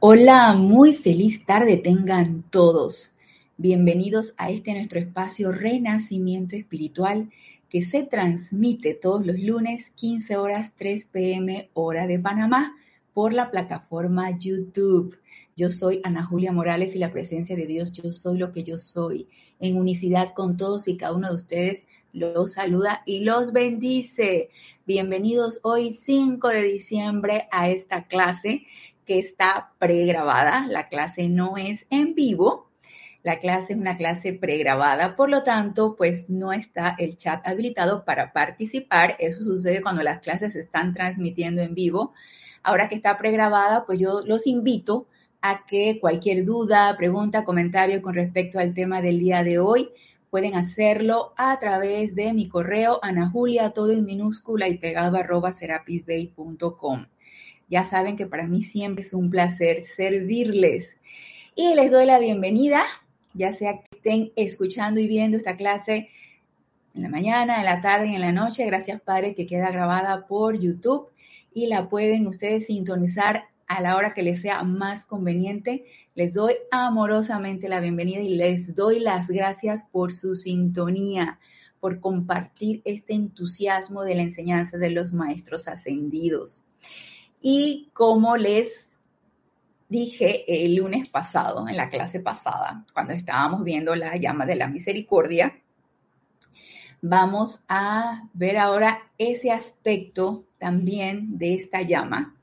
Hola, muy feliz tarde tengan todos. Bienvenidos a este nuestro espacio Renacimiento Espiritual que se transmite todos los lunes 15 horas 3 pm hora de Panamá por la plataforma YouTube. Yo soy Ana Julia Morales y la presencia de Dios, yo soy lo que yo soy. En unicidad con todos y cada uno de ustedes los saluda y los bendice. Bienvenidos hoy 5 de diciembre a esta clase que está pregrabada. La clase no es en vivo. La clase es una clase pregrabada, por lo tanto, pues no está el chat habilitado para participar. Eso sucede cuando las clases se están transmitiendo en vivo. Ahora que está pregrabada, pues yo los invito a que cualquier duda, pregunta, comentario con respecto al tema del día de hoy, pueden hacerlo a través de mi correo anajulia, todo en minúscula y pegado arroba serapisbay.com. Ya saben que para mí siempre es un placer servirles. Y les doy la bienvenida, ya sea que estén escuchando y viendo esta clase en la mañana, en la tarde y en la noche. Gracias, Padre, que queda grabada por YouTube y la pueden ustedes sintonizar a la hora que les sea más conveniente. Les doy amorosamente la bienvenida y les doy las gracias por su sintonía, por compartir este entusiasmo de la enseñanza de los maestros ascendidos. Y como les dije el lunes pasado, en la clase pasada, cuando estábamos viendo la llama de la misericordia, vamos a ver ahora ese aspecto también de esta llama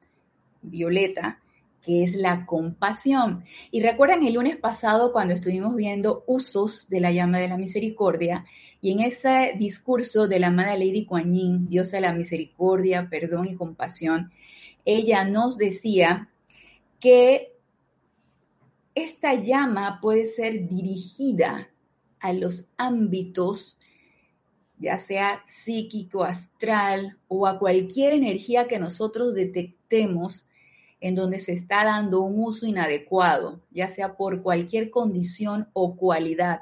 violeta, que es la compasión. Y recuerdan el lunes pasado cuando estuvimos viendo usos de la llama de la misericordia, y en ese discurso de la amada Lady Kuan Yin, diosa de la misericordia, perdón y compasión, ella nos decía que esta llama puede ser dirigida a los ámbitos, ya sea psíquico, astral o a cualquier energía que nosotros detectemos en donde se está dando un uso inadecuado, ya sea por cualquier condición o cualidad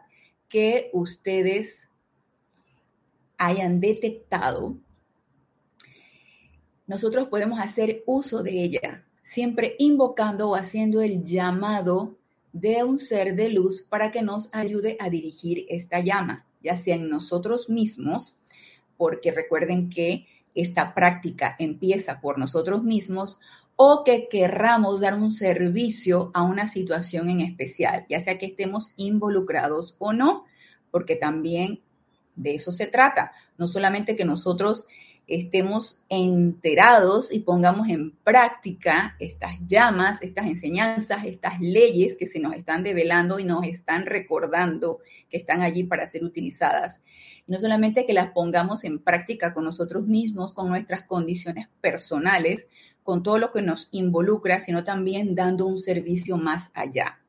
que ustedes hayan detectado nosotros podemos hacer uso de ella, siempre invocando o haciendo el llamado de un ser de luz para que nos ayude a dirigir esta llama, ya sea en nosotros mismos, porque recuerden que esta práctica empieza por nosotros mismos, o que querramos dar un servicio a una situación en especial, ya sea que estemos involucrados o no, porque también de eso se trata, no solamente que nosotros estemos enterados y pongamos en práctica estas llamas, estas enseñanzas, estas leyes que se nos están develando y nos están recordando que están allí para ser utilizadas. no solamente que las pongamos en práctica con nosotros mismos, con nuestras condiciones personales, con todo lo que nos involucra, sino también dando un servicio más allá.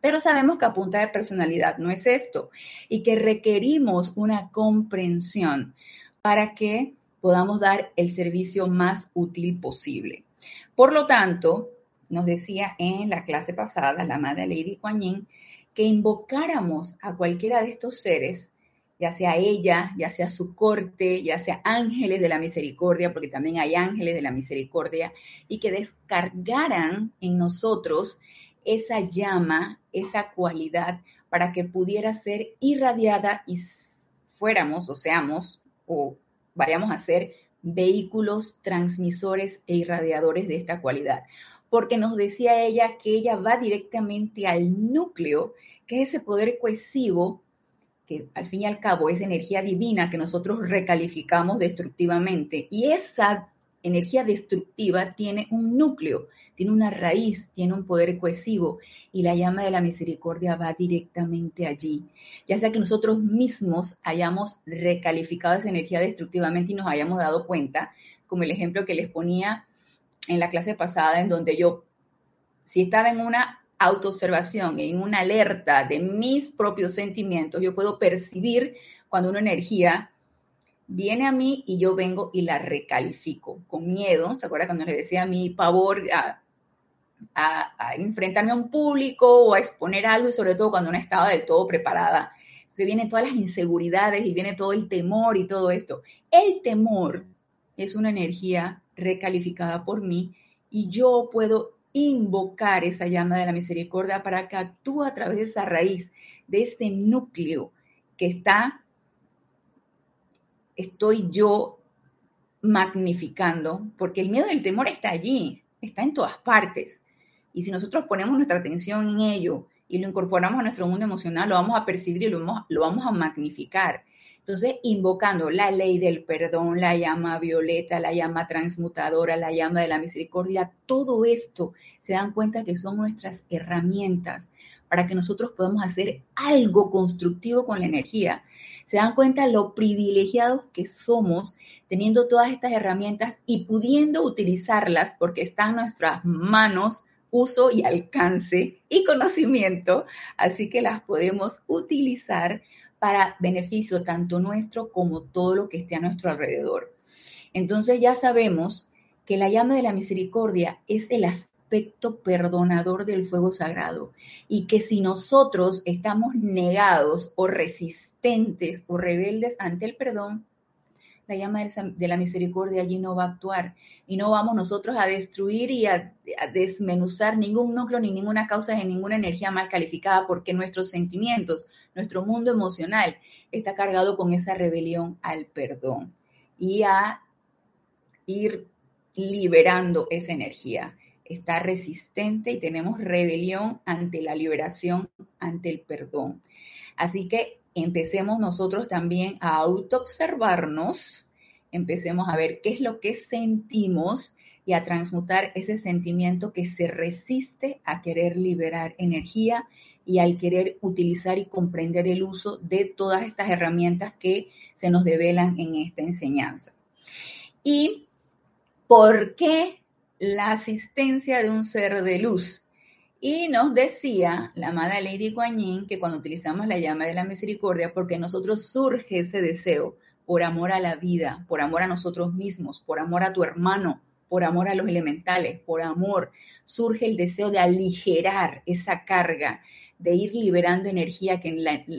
Pero sabemos que a punta de personalidad no es esto y que requerimos una comprensión para que podamos dar el servicio más útil posible. Por lo tanto, nos decía en la clase pasada la madre Lady Kuan Yin que invocáramos a cualquiera de estos seres, ya sea ella, ya sea su corte, ya sea ángeles de la misericordia, porque también hay ángeles de la misericordia, y que descargaran en nosotros esa llama, esa cualidad, para que pudiera ser irradiada y fuéramos o seamos o vayamos a ser vehículos transmisores e irradiadores de esta cualidad. Porque nos decía ella que ella va directamente al núcleo, que es ese poder cohesivo, que al fin y al cabo es energía divina que nosotros recalificamos destructivamente. Y esa energía destructiva tiene un núcleo, tiene una raíz, tiene un poder cohesivo y la llama de la misericordia va directamente allí. Ya sea que nosotros mismos hayamos recalificado esa energía destructivamente y nos hayamos dado cuenta, como el ejemplo que les ponía en la clase pasada, en donde yo, si estaba en una autoobservación, en una alerta de mis propios sentimientos, yo puedo percibir cuando una energía viene a mí y yo vengo y la recalifico con miedo. ¿Se acuerda cuando les decía mi pavor a, a, enfrentarme a un público o a exponer algo y sobre todo cuando no estaba del todo preparada? Entonces vienen todas las inseguridades y viene todo el temor y todo esto. El temor es una energía recalificada por mí y yo puedo invocar esa llama de la misericordia para que actúe a través de esa raíz, de ese núcleo que está, estoy yo magnificando, porque el miedo y el temor está allí, está en todas partes. Y si nosotros ponemos nuestra atención en ello y lo incorporamos a nuestro mundo emocional, lo vamos a percibir y lo vamos, lo vamos a magnificar. Entonces, invocando la ley del perdón, la llama violeta, la llama transmutadora, la llama de la misericordia, todo esto se dan cuenta que son nuestras herramientas para que nosotros podamos hacer algo constructivo con la energía. Se dan cuenta lo privilegiados que somos teniendo todas estas herramientas y pudiendo utilizarlas porque están en nuestras manos uso y alcance y conocimiento, así que las podemos utilizar para beneficio tanto nuestro como todo lo que esté a nuestro alrededor. Entonces ya sabemos que la llama de la misericordia es el aspecto perdonador del fuego sagrado y que si nosotros estamos negados o resistentes o rebeldes ante el perdón, la llama de la misericordia allí no va a actuar y no vamos nosotros a destruir y a, desmenuzar ningún núcleo ni ninguna causa de ninguna energía mal calificada porque nuestros sentimientos, nuestro mundo emocional está cargado con esa rebelión al perdón y a ir liberando esa energía. Está resistente y tenemos rebelión ante la liberación, ante el perdón. Así que empecemos nosotros también a autoobservarnos, empecemos a ver qué es lo que sentimos y a transmutar ese sentimiento que se resiste a querer liberar energía y al querer utilizar y comprender el uso de todas estas herramientas que se nos develan en esta enseñanza. ¿Y por qué la asistencia de un ser de luz? Y nos decía la amada Lady Kuan Yin que cuando utilizamos la llama de la misericordia, porque nosotros surge ese deseo por amor a la vida, por amor a nosotros mismos, por amor a tu hermano, por amor a los elementales, por amor, surge el deseo de aligerar esa carga, de ir liberando energía que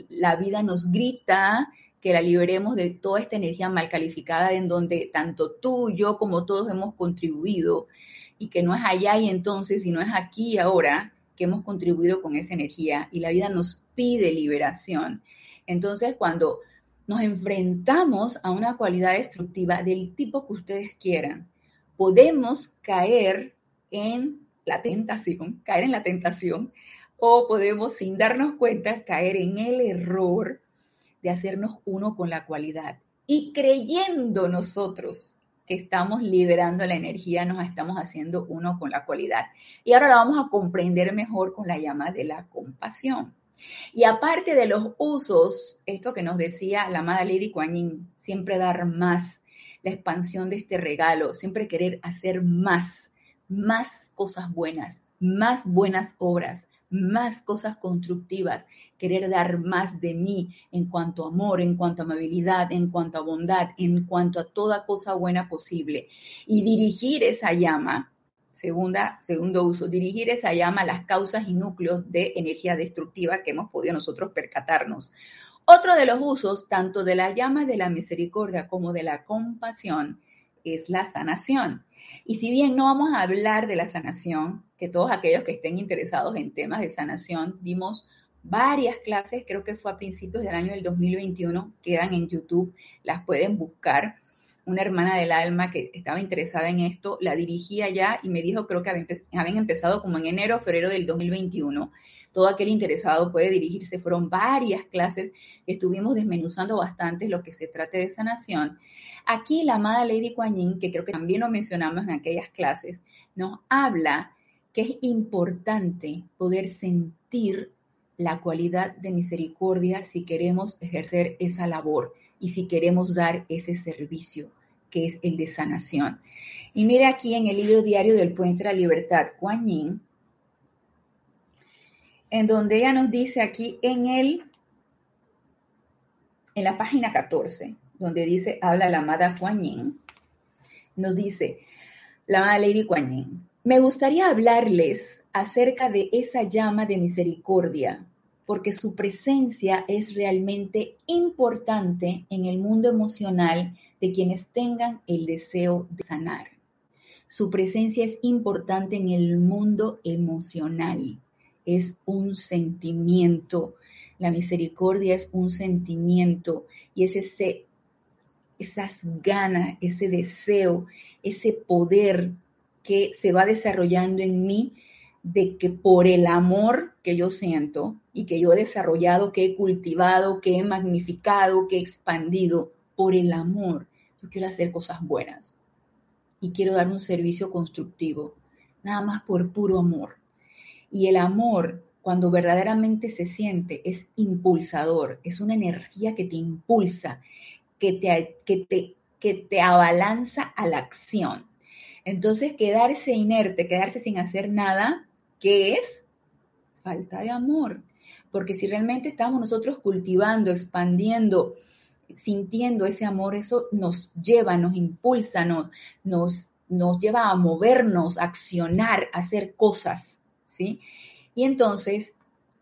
la vida nos grita que la liberemos de toda esta energía mal calificada en donde tanto tú, yo como todos hemos contribuido y que no es allá y entonces, sino es aquí y ahora que hemos contribuido con esa energía y la vida nos pide liberación. Entonces, cuando nos enfrentamos a una cualidad destructiva del tipo que ustedes quieran, podemos caer en la tentación, caer en la tentación, o podemos, sin darnos cuenta, caer en el error de hacernos uno con la cualidad. Y creyendo nosotros que estamos liberando la energía, nos estamos haciendo uno con la cualidad. Y ahora la vamos a comprender mejor con la llama de la compasión. Y aparte de los usos, esto que nos decía la amada Lady Kuan siempre dar más, la expansión de este regalo, siempre querer hacer más, más cosas buenas, más buenas obras, más cosas constructivas, querer dar más de mí en cuanto a amor, en cuanto a amabilidad, en cuanto a bondad, en cuanto a toda cosa buena posible. Y dirigir esa llama, segunda, segundo uso, dirigir esa llama a las causas y núcleos de energía destructiva que hemos podido nosotros percatarnos. Otro de los usos, tanto de la llama de la misericordia como de la compasión, es la sanación. Y si bien no vamos a hablar de la sanación, que todos aquellos que estén interesados en temas de sanación, dimos varias clases, creo que fue a principios del año del 2021, quedan en YouTube, las pueden buscar. Una hermana del alma que estaba interesada en esto, la dirigía ya y me dijo, creo que habían empezado como en enero o febrero del 2021 todo aquel interesado puede dirigirse. Fueron varias clases que estuvimos desmenuzando bastante lo que se trate de sanación. Aquí la amada Lady Kuan Yin, que creo que también lo mencionamos en aquellas clases, nos habla que es importante poder sentir la cualidad de misericordia si queremos ejercer esa labor y si queremos dar ese servicio que es el de sanación. Y mire aquí en el libro diario del Puente de la Libertad, Kuan Yin en donde ella nos dice aquí en el, en la página 14, donde dice, habla la amada Kuan Yin, nos dice, la amada Lady Kuan Yin, me gustaría hablarles acerca de esa llama de misericordia, porque su presencia es realmente importante en el mundo emocional de quienes tengan el deseo de sanar. Su presencia es importante en el mundo emocional. Es un sentimiento. La misericordia es un sentimiento y es ese, esas ganas, ese deseo, ese poder que se va desarrollando en mí de que por el amor que yo siento y que yo he desarrollado, que he cultivado, que he magnificado, que he expandido, por el amor, yo quiero hacer cosas buenas y quiero dar un servicio constructivo, nada más por puro amor. Y el amor, cuando verdaderamente se siente, es impulsador, es una energía que te impulsa, que te, que te, que te abalanza a la acción. Entonces, quedarse inerte, quedarse sin hacer nada, ¿qué es? Falta de amor. Porque si realmente estamos nosotros cultivando, expandiendo, sintiendo ese amor, eso nos lleva, nos impulsa, nos, nos, nos lleva a movernos, a accionar, a hacer cosas, Y entonces,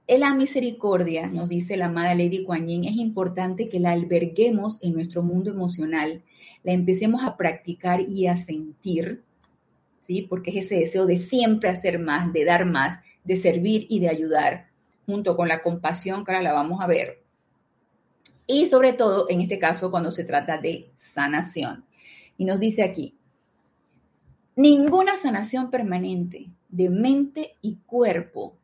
en la misericordia, nos dice la amada Lady Kuan Yin, es importante que la alberguemos en nuestro mundo emocional, la empecemos a practicar y a sentir, ¿sí? Porque es ese deseo de siempre hacer más, de dar más, de servir y de ayudar, junto con la compasión, que ahora la vamos a ver, y sobre todo en este caso cuando se trata de sanación. Y nos dice aquí, ninguna sanación permanente de mente y cuerpo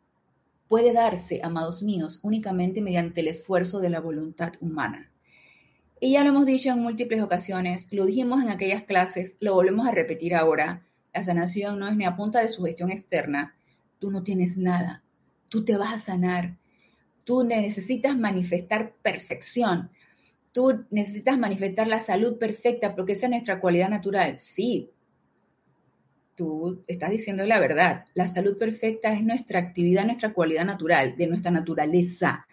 puede darse, amados míos, únicamente mediante el esfuerzo de la voluntad humana. Y ya lo hemos dicho en múltiples ocasiones, lo dijimos en aquellas clases, lo volvemos a repetir ahora. La sanación no es ni a punta de sugestión externa. Tú no tienes nada. Tú te vas a sanar Tú necesitas manifestar perfección. Tú necesitas manifestar la salud perfecta porque esa es nuestra cualidad natural. Sí, tú estás diciendo la verdad. La salud perfecta es nuestra actividad, nuestra cualidad natural, de nuestra naturaleza,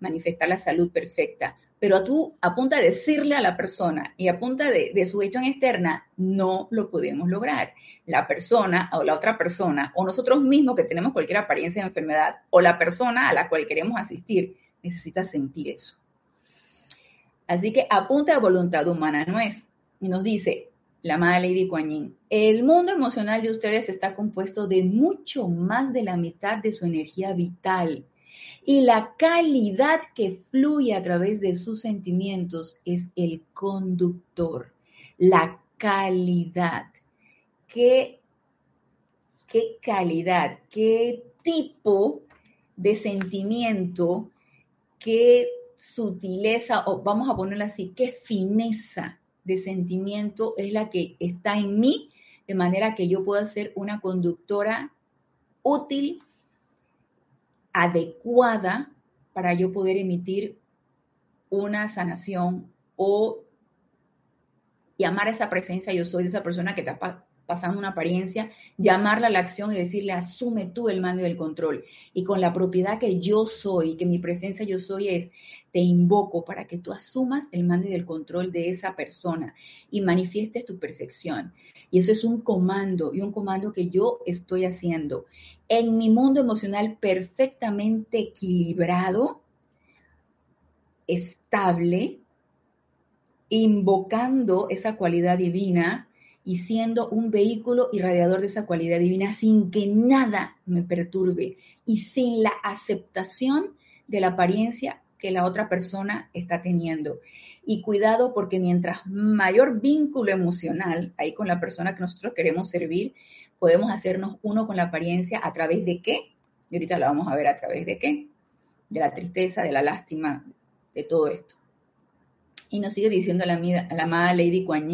manifestar la salud perfecta. Pero tú, a punta de decirle a la persona y a punta de, de su gestión externa, no lo podemos lograr la persona o la otra persona o nosotros mismos que tenemos cualquier apariencia de enfermedad o la persona a la cual queremos asistir necesita sentir eso. Así que apunta a voluntad humana no es. Y nos dice la madre Lady Kuan Yin, el mundo emocional de ustedes está compuesto de mucho más de la mitad de su energía vital. Y la calidad que fluye a través de sus sentimientos es el conductor. La calidad qué, qué calidad, qué tipo de sentimiento, qué sutileza, o vamos a ponerlo así, qué fineza de sentimiento es la que está en mí, de manera que yo pueda ser una conductora útil, adecuada para yo poder emitir una sanación o llamar a esa presencia yo soy de esa persona que te, pasando una apariencia, llamarla a la acción y decirle, asume tú el mando y el control. Y con la propiedad que yo soy, que mi presencia yo soy es, te invoco para que tú asumas el mando y el control de esa persona y manifiestes tu perfección. Y eso es un comando y un comando que yo estoy haciendo en mi mundo emocional perfectamente equilibrado, estable, invocando esa cualidad divina y siendo un vehículo irradiador de esa cualidad divina sin que nada me perturbe y sin la aceptación de la apariencia que la otra persona está teniendo. Y cuidado porque mientras mayor vínculo emocional hay con la persona que nosotros queremos servir, podemos hacernos uno con la apariencia a través de qué. Y ahorita lo vamos a ver a través de qué. De la tristeza, de la lástima, de todo esto. Y nos sigue diciendo la, la amada Lady Kuan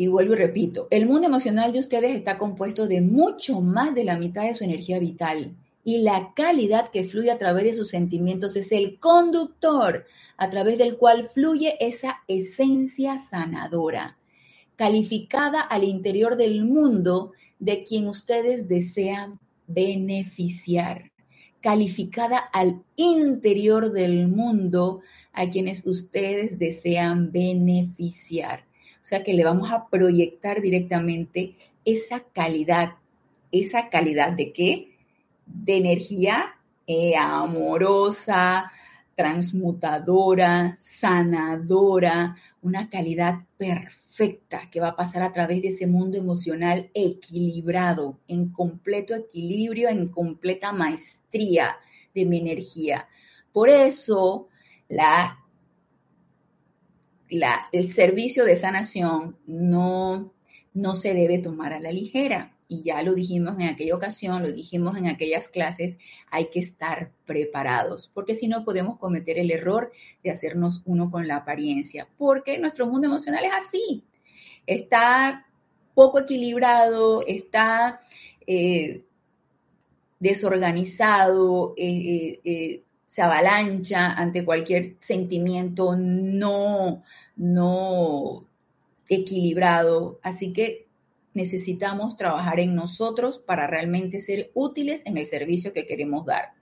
y vuelvo y repito, el mundo emocional de ustedes está compuesto de mucho más de la mitad de su energía vital y la calidad que fluye a través de sus sentimientos es el conductor a través del cual fluye esa esencia sanadora, calificada al interior del mundo de quien ustedes desean beneficiar, calificada al interior del mundo a quienes ustedes desean beneficiar. O sea que le vamos a proyectar directamente esa calidad. ¿Esa calidad de qué? De energía eh, amorosa, transmutadora, sanadora, una calidad perfecta que va a pasar a través de ese mundo emocional equilibrado, en completo equilibrio, en completa maestría de mi energía. Por eso, la, el servicio de sanación no, no se debe tomar a la ligera. Y ya lo dijimos en aquella ocasión, lo dijimos en aquellas clases, hay que estar preparados, porque si no podemos cometer el error de hacernos uno con la apariencia, porque nuestro mundo emocional es así, está poco equilibrado, está eh, desorganizado, eh, eh, se avalancha ante cualquier sentimiento no, no equilibrado. Así que necesitamos trabajar en nosotros para realmente ser útiles en el servicio que queremos dar.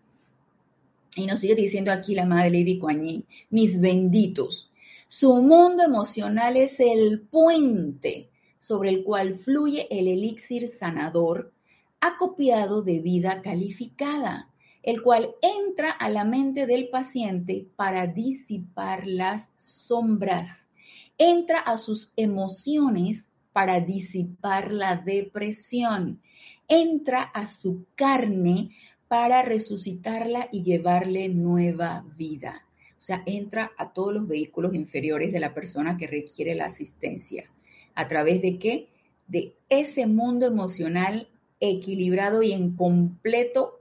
Y nos sigue diciendo aquí la madre Lady Kuan mis benditos, su mundo emocional es el puente sobre el cual fluye el elixir sanador acopiado de vida calificada, el cual entra a la mente del paciente para disipar las sombras, entra a sus emociones para disipar la depresión. Entra a su carne para resucitarla y llevarle nueva vida. O sea, entra a todos los vehículos inferiores de la persona que requiere la asistencia. ¿A través de qué? De ese mundo emocional equilibrado y en completo,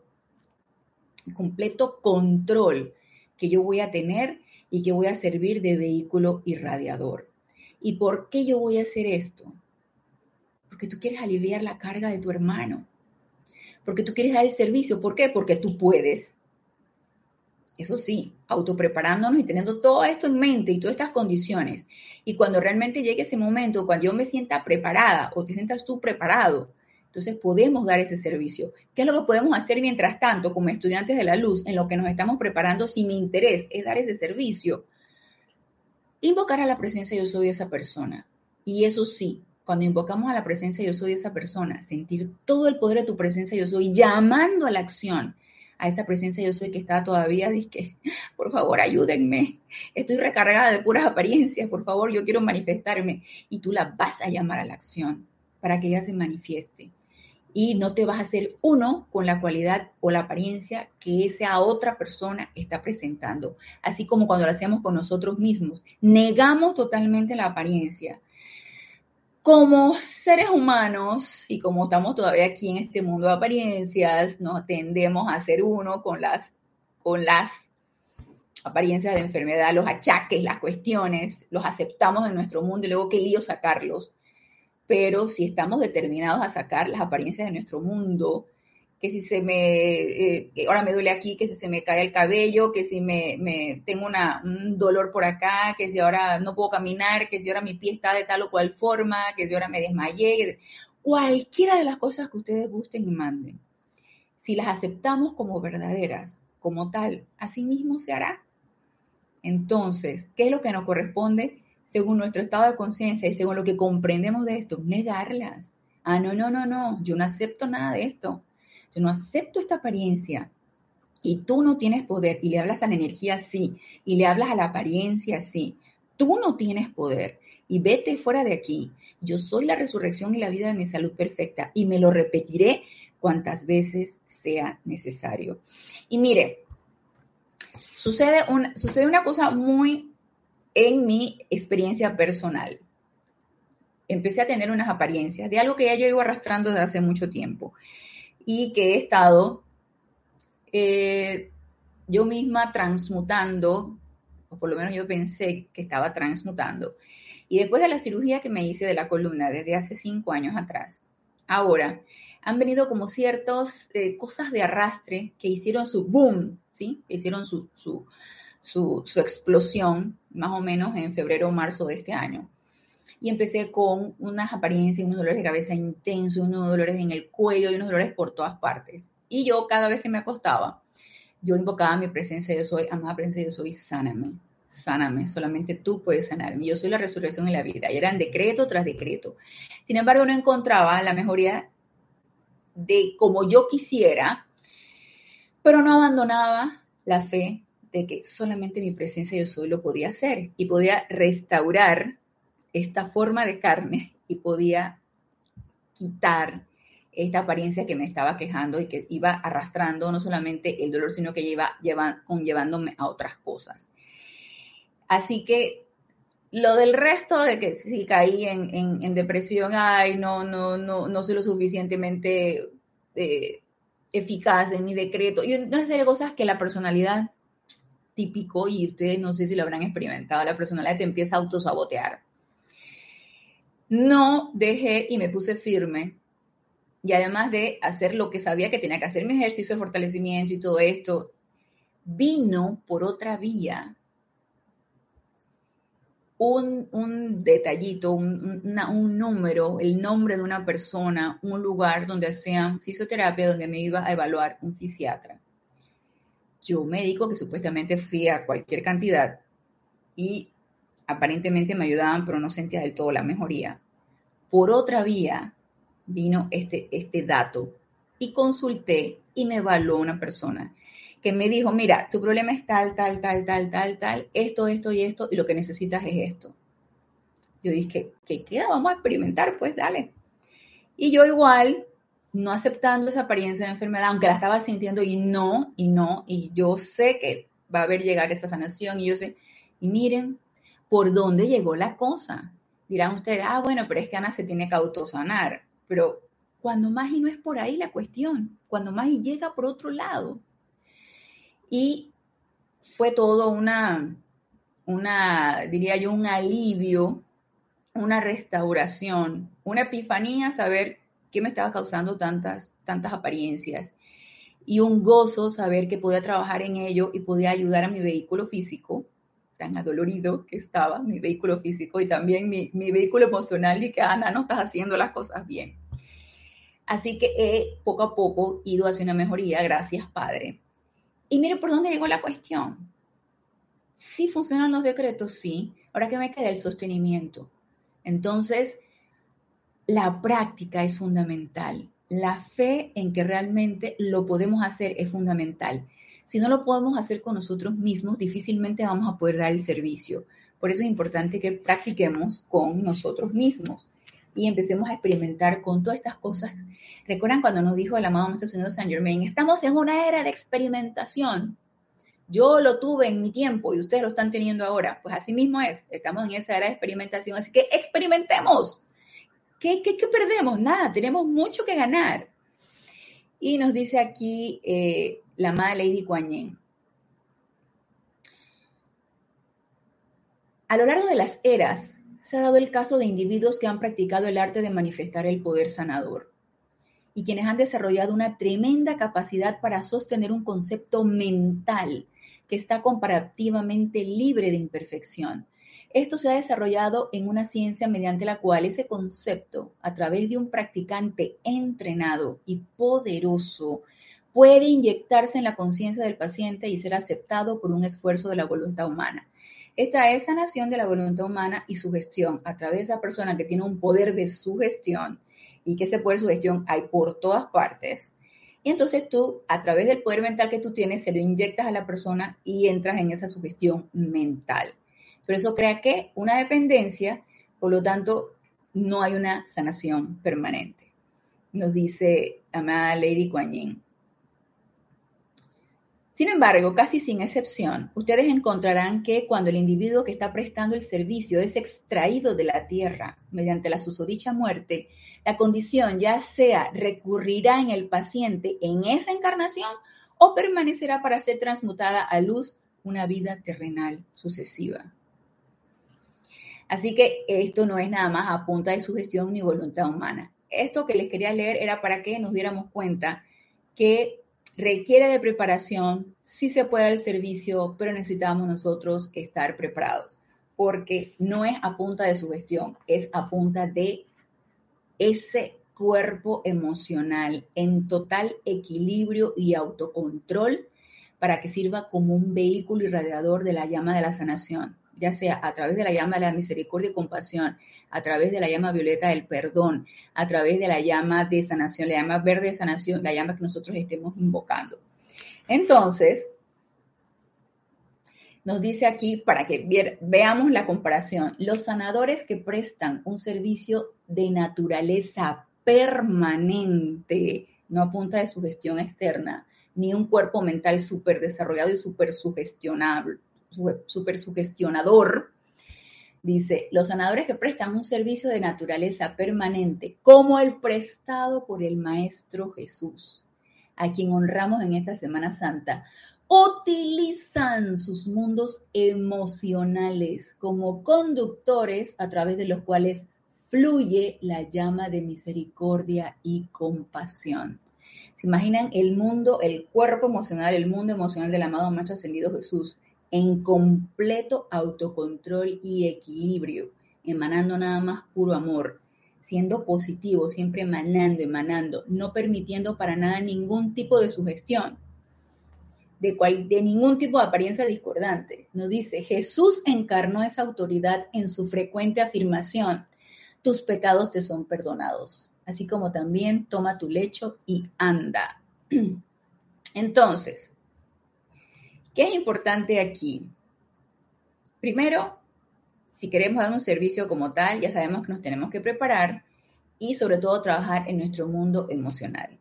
completo control que yo voy a tener y que voy a servir de vehículo irradiador. ¿Y por qué yo voy a hacer esto? porque tú quieres aliviar la carga de tu hermano, porque tú quieres dar el servicio. ¿Por qué? Porque tú puedes. Eso sí, autopreparándonos y teniendo todo esto en mente y todas estas condiciones. Y cuando realmente llegue ese momento, cuando yo me sienta preparada o te sientas tú preparado, entonces podemos dar ese servicio. ¿Qué es lo que podemos hacer mientras tanto como estudiantes de la luz en lo que nos estamos preparando si mi interés es dar ese servicio? Invocar a la presencia yo soy esa persona. Y eso sí, cuando invocamos a la presencia yo soy esa persona, sentir todo el poder de tu presencia yo soy, llamando a la acción a esa presencia yo soy que está todavía, dice por favor ayúdenme, estoy recargada de puras apariencias, por favor yo quiero manifestarme y tú la vas a llamar a la acción para que ella se manifieste. Y no te vas a hacer uno con la cualidad o la apariencia que esa otra persona está presentando. Así como cuando lo hacemos con nosotros mismos. Negamos totalmente la apariencia como seres humanos y como estamos todavía aquí en este mundo de apariencias, nos tendemos a ser uno con las, con las apariencias de enfermedad, los achaques, las cuestiones, los aceptamos en nuestro mundo y luego qué lío sacarlos. Pero si estamos determinados a sacar las apariencias de nuestro mundo, que si se me, eh, ahora me duele aquí, que si se me cae el cabello, que si me, tengo una, un dolor por acá, que si ahora no puedo caminar, que si ahora mi pie está de tal o cual forma, que si ahora me desmayé, cualquiera de las cosas que ustedes gusten y manden. Si las aceptamos como verdaderas, como tal, así mismo se hará. Entonces, ¿qué es lo que nos corresponde según nuestro estado de conciencia y según lo que comprendemos de esto? Negarlas. Ah, no, no, no, no, yo no acepto nada de esto yo no acepto esta apariencia y tú no tienes poder y le hablas a la energía así y le hablas a la apariencia así, tú no tienes poder y vete fuera de aquí. Yo soy la resurrección y la vida de mi salud perfecta y me lo repetiré cuantas veces sea necesario. Y mire, sucede una, sucede una cosa muy en mi experiencia personal. Empecé a tener unas apariencias de algo que ya yo iba arrastrando desde hace mucho tiempo y que he estado eh, yo misma transmutando, o por lo menos yo pensé que estaba transmutando. Y después de la cirugía que me hice de la columna desde hace cinco años atrás, ahora han venido como ciertas eh, cosas de arrastre que hicieron su boom, ¿sí? Que hicieron su, su, su, explosión más o menos en febrero o marzo de este año y empecé con unas apariencias, unos dolores de cabeza intensos, unos dolores en el cuello y unos dolores por todas partes. Y yo cada vez que me acostaba, yo invocaba mi presencia, yo soy, amada presencia, yo soy, sáname, sáname, solamente tú puedes sanarme. Yo soy la resurrección y la vida. Y eran decreto tras decreto. Sin embargo, no encontraba la mejoría de como yo quisiera, pero no abandonaba la fe de que solamente mi presencia yo soy lo podía hacer y podía restaurar esta forma de carne y podía quitar esta apariencia que me estaba quejando y que iba arrastrando no solamente el dolor, sino que iba conllevándome a otras cosas. Así que lo del resto de que si caí en, depresión, ay, no, no, no, no soy lo suficientemente eh, eficaz en mi decreto, y una serie de cosas que la personalidad típico, y ustedes no sé si lo habrán experimentado, la personalidad te empieza a autosabotear. No dejé y me puse firme y además de hacer lo que sabía que tenía que hacer, mi ejercicio de fortalecimiento y todo esto, vino por otra vía un, detallito, un, número, el nombre de una persona, un lugar donde hacían fisioterapia, donde me iba a evaluar un fisiatra. Yo médico que supuestamente fui a cualquier cantidad y aparentemente me ayudaban, pero no sentía del todo la mejoría. Por otra vía, vino este, este dato y consulté y me evaluó una persona que me dijo, mira, tu problema es tal, tal, tal, tal, tal, tal, esto, esto y esto, y lo que necesitas es esto. Yo dije, ¿qué queda? Vamos a experimentar, pues dale. Y yo igual, no aceptando esa apariencia de enfermedad, aunque la estaba sintiendo y no, y no, y yo sé que va a haber llegar esa sanación, y yo sé, y miren, ¿por dónde llegó la cosa? Dirán ustedes, ah, bueno, pero es que Ana se tiene que autosanar. Pero cuando más y no es por ahí la cuestión, cuando más y llega por otro lado. Y fue todo una, una, diría yo, un alivio, una restauración, una epifanía, saber qué me estaba causando tantas, tantas apariencias. Y un gozo saber que podía trabajar en ello y podía ayudar a mi vehículo físico, tan adolorido que estaba, mi vehículo físico y también mi, vehículo emocional y que, Ana, no estás haciendo las cosas bien. Así que he poco a poco ido hacia una mejoría, gracias Padre. Y mire por dónde llegó la cuestión. Sí funcionan los decretos, sí. Ahora que me queda el sostenimiento. Entonces, la práctica es fundamental. La fe en que realmente lo podemos hacer es fundamental. Si no lo podemos hacer con nosotros mismos, difícilmente vamos a poder dar el servicio. Por eso es importante que practiquemos con nosotros mismos y empecemos a experimentar con todas estas cosas. ¿Recuerdan cuando nos dijo el amado Maestro Señor Saint Germain? Estamos en una era de experimentación. Yo lo tuve en mi tiempo y ustedes lo están teniendo ahora. Pues así mismo es. Estamos en esa era de experimentación. Así que experimentemos. ¿Qué, perdemos? Nada, tenemos mucho que ganar. Y nos dice aquí eh, la amada Lady Kuan. A lo largo de las eras, se ha dado el caso de individuos que han practicado el arte de manifestar el poder sanador y quienes han desarrollado una tremenda capacidad para sostener un concepto mental que está comparativamente libre de imperfección. Esto se ha desarrollado en una ciencia mediante la cual ese concepto, a través de un practicante entrenado y poderoso, puede inyectarse en la conciencia del paciente y ser aceptado por un esfuerzo de la voluntad humana. Esta es sanación de la voluntad humana y su gestión a través de esa persona que tiene un poder de sugestión y que ese poder de sugestión hay por todas partes. Y entonces tú, a través del poder mental que tú tienes, se lo inyectas a la persona y entras en esa sugestión mental. Pero eso crea que una dependencia, por lo tanto, no hay una sanación permanente. Nos dice amada Lady Kuan Yin. Sin embargo, casi sin excepción, ustedes encontrarán que cuando el individuo que está prestando el servicio es extraído de la tierra mediante la susodicha muerte, la condición ya sea recurrirá en el paciente en esa encarnación o permanecerá para ser transmutada a luz una vida terrenal sucesiva. Así que esto no es nada más a punta de sugestión ni voluntad humana. Esto que les quería leer era para que nos diéramos cuenta que requiere de preparación, sí se puede dar el servicio, pero necesitamos nosotros estar preparados, porque no es a punta de sugestión, es a punta de ese cuerpo emocional en total equilibrio y autocontrol para que sirva como un vehículo irradiador de la llama de la sanación, ya sea a través de la llama de la misericordia y compasión, a través de la llama violeta del perdón, a través de la llama de sanación, la llama verde de sanación, la llama que nosotros estemos invocando. Entonces, nos dice aquí, para que veamos la comparación, los sanadores que prestan un servicio de naturaleza permanente, no apunta de sugestión externa, ni un cuerpo mental súper desarrollado y súper sugestionable, súper sugestionador. Dice, los sanadores que prestan un servicio de naturaleza permanente, como el prestado por el Maestro Jesús, a quien honramos en esta Semana Santa, utilizan sus mundos emocionales como conductores a través de los cuales fluye la llama de misericordia y compasión. ¿Se imaginan el mundo, el cuerpo emocional, el mundo emocional del amado Maestro Ascendido Jesús en completo autocontrol y equilibrio, emanando nada más puro amor, siendo positivo, siempre emanando, emanando, no permitiendo para nada ningún tipo de sugestión, de, cual, de ningún tipo de apariencia discordante. Nos dice, Jesús encarnó esa autoridad en su frecuente afirmación, tus pecados te son perdonados, así como también toma tu lecho y anda. Entonces, ¿qué es importante aquí? Primero, si queremos dar un servicio como tal, ya sabemos que nos tenemos que preparar y sobre todo trabajar en nuestro mundo emocional.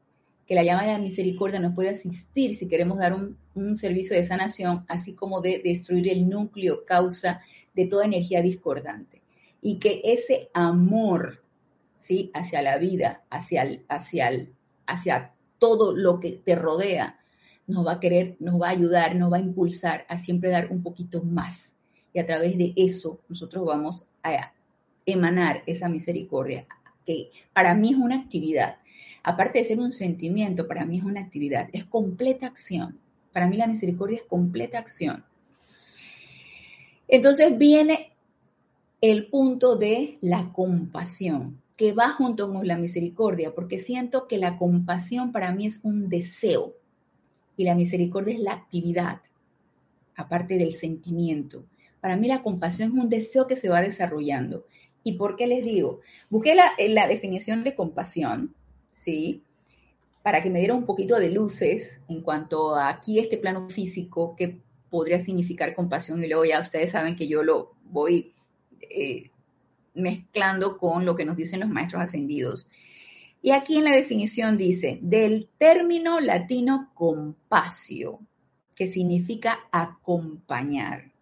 Que la llama de la misericordia nos puede asistir si queremos dar un, servicio de sanación, así como de destruir el núcleo, causa de toda energía discordante y que ese amor, ¿sí? Hacia la vida, hacia, hacia, hacia todo lo que te rodea, nos va a querer, nos va a ayudar, nos va a impulsar a siempre dar un poquito más. Y a través de eso nosotros vamos a emanar esa misericordia, que para mí es una actividad. Aparte de ser un sentimiento, para mí es una actividad, es completa acción. Para mí la misericordia es completa acción. Entonces viene el punto de la compasión, que va junto con la misericordia, porque siento que la compasión para mí es un deseo y la misericordia es la actividad, aparte del sentimiento. Para mí la compasión es un deseo que se va desarrollando. ¿Y por qué les digo? Busqué la, la definición de compasión, ¿sí? Para que me diera un poquito de luces en cuanto a aquí este plano físico, que podría significar compasión, y luego ya ustedes saben que yo lo voy eh, mezclando con lo que nos dicen los maestros ascendidos. Y aquí en la definición dice, del término latino compasio, que significa acompañar.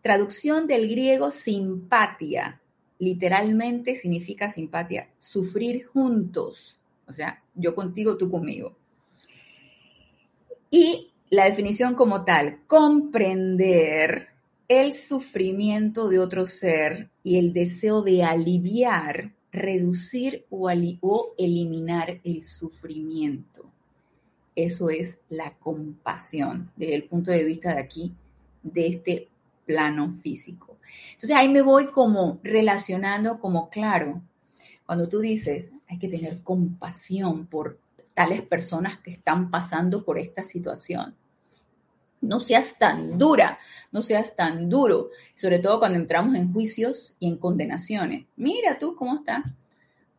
Traducción del griego simpatia, literalmente significa simpatía, sufrir juntos, o sea, yo contigo, tú conmigo. Y la definición como tal, comprender el sufrimiento de otro ser y el deseo de aliviar, reducir o, eliminar el sufrimiento. Eso es la compasión desde el punto de vista de aquí, de este plano físico. Entonces ahí me voy como relacionando como claro, cuando tú dices, hay que tener compasión por tales personas que están pasando por esta situación no seas tan dura, no seas tan duro, sobre todo cuando entramos en juicios y en condenaciones. Mira tú cómo está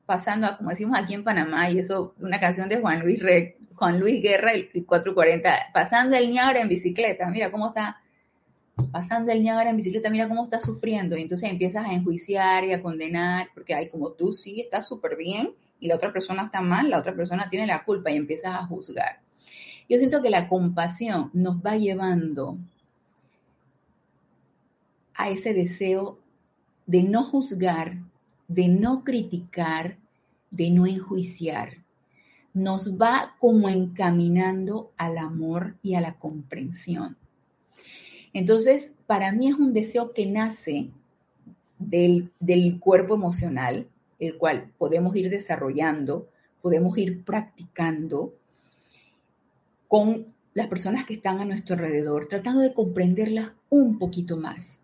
pasando, como decimos aquí en Panamá, y eso, una canción de Juan Luis, Juan Luis Guerra, el 440, pasando el Niágara en bicicleta, mira cómo está pasando el Niágara en bicicleta, mira cómo está sufriendo, y entonces empiezas a enjuiciar y a condenar, porque hay como tú sí estás súper bien y la otra persona está mal, la otra persona tiene la culpa y empiezas a juzgar. Yo siento que la compasión nos va llevando a ese deseo de no juzgar, de no criticar, de no enjuiciar. Nos va como encaminando al amor y a la comprensión. Entonces, para mí es un deseo que nace del, del cuerpo emocional, el cual podemos ir desarrollando, podemos ir practicando, con las personas que están a nuestro alrededor, tratando de comprenderlas un poquito más.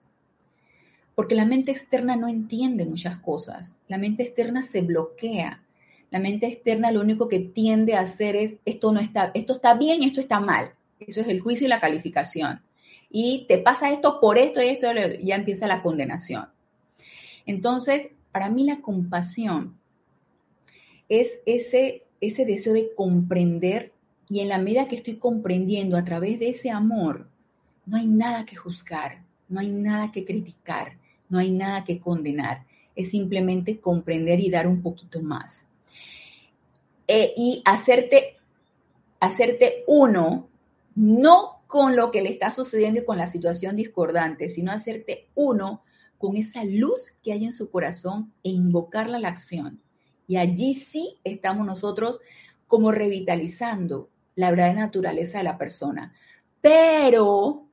Porque la mente externa no entiende muchas cosas, la mente externa se bloquea. La mente externa lo único que tiende a hacer es esto no está, esto está bien, esto está mal. Eso es el juicio y la calificación. Y te pasa esto por esto y esto, ya empieza la condenación. Entonces, para mí la compasión es ese, ese deseo de comprender y en la medida que estoy comprendiendo a través de ese amor, no hay nada que juzgar, no hay nada que criticar, no hay nada que condenar. Es simplemente comprender y dar un poquito más. Eh, y hacerte, hacerte uno, no con lo que le está sucediendo y con la situación discordante, sino hacerte uno con esa luz que hay en su corazón e invocarla a la acción. Y allí sí estamos nosotros como revitalizando la verdadera naturaleza de la persona. Pero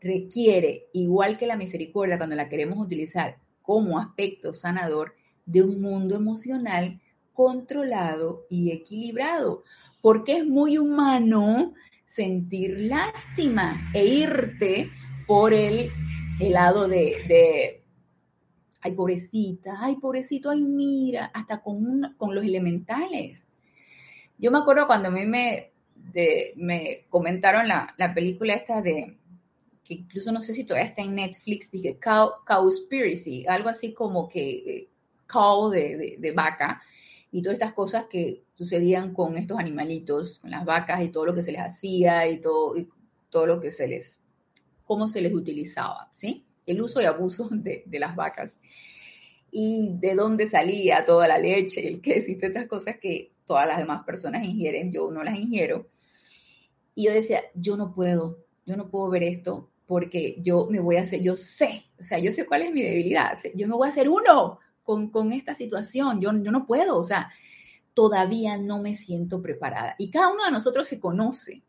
requiere, igual que la misericordia, cuando la queremos utilizar como aspecto sanador, de un mundo emocional controlado y equilibrado, porque es muy humano sentir lástima e irte por el, lado de, ay pobrecita, ay pobrecito, ay mira, hasta con, con los elementales. Yo me acuerdo cuando a mí me, me comentaron la, película esta de, que incluso no sé si todavía está en Netflix, dije Cow, Cowspiracy, algo así como que eh, cow de, de, vaca, y todas estas cosas que sucedían con estos animalitos, con las vacas y todo lo que se les hacía y todo, y todo lo que se les, cómo se les utilizaba, ¿sí? El uso y abuso de, de las vacas. Y de dónde salía toda la leche, el queso y todas estas cosas que todas las demás personas ingieren, yo no las ingiero. Y yo decía, yo no puedo, yo no puedo ver esto porque yo me voy a hacer, yo sé, o sea, yo sé cuál es mi debilidad, yo me voy a hacer uno con, con esta situación, yo, yo no puedo, o sea, todavía no me siento preparada. Y cada uno de nosotros se conoce,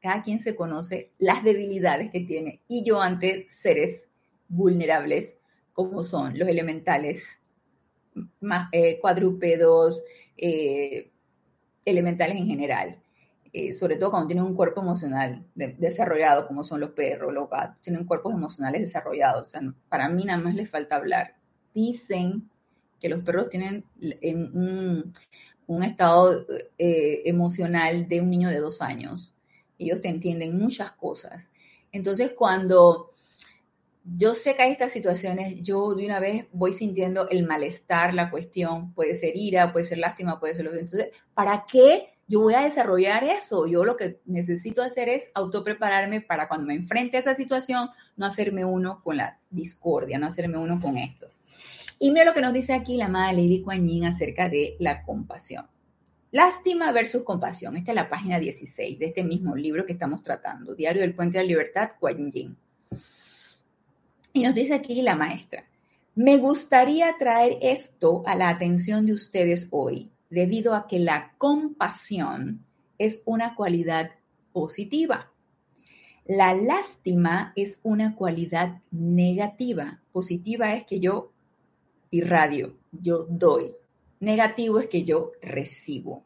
cada quien se conoce las debilidades que tiene. Y yo ante seres vulnerables como son los elementales, más, eh, cuadrúpedos, eh, elementales en general, eh, sobre todo cuando tienen un cuerpo emocional desarrollado, como son los perros, los gatos, tienen cuerpos emocionales desarrollados. Para mí nada más les falta hablar. Dicen que los perros tienen un, un estado eh, emocional de un niño de dos años. Ellos te entienden muchas cosas. Entonces, cuando yo sé que hay estas situaciones, yo de una vez voy sintiendo el malestar, la cuestión, puede ser ira, puede ser lástima, puede ser lo que... Entonces, ¿para qué yo voy a desarrollar eso? Yo lo que necesito hacer es autoprepararme para cuando me enfrente a esa situación, no hacerme uno con la discordia, no hacerme uno con esto. Y mira lo que nos dice aquí la madre Lady Kuan Yin acerca de la compasión. Lástima versus compasión. Esta es la página 16 de este mismo libro que estamos tratando, Diario del Puente de la Libertad, Kuan Yin. Y nos dice aquí la maestra, me gustaría traer esto a la atención de ustedes hoy, debido a que la compasión es una cualidad positiva. La lástima es una cualidad negativa. Positiva es que yo irradio, yo doy. Negativo es que yo recibo.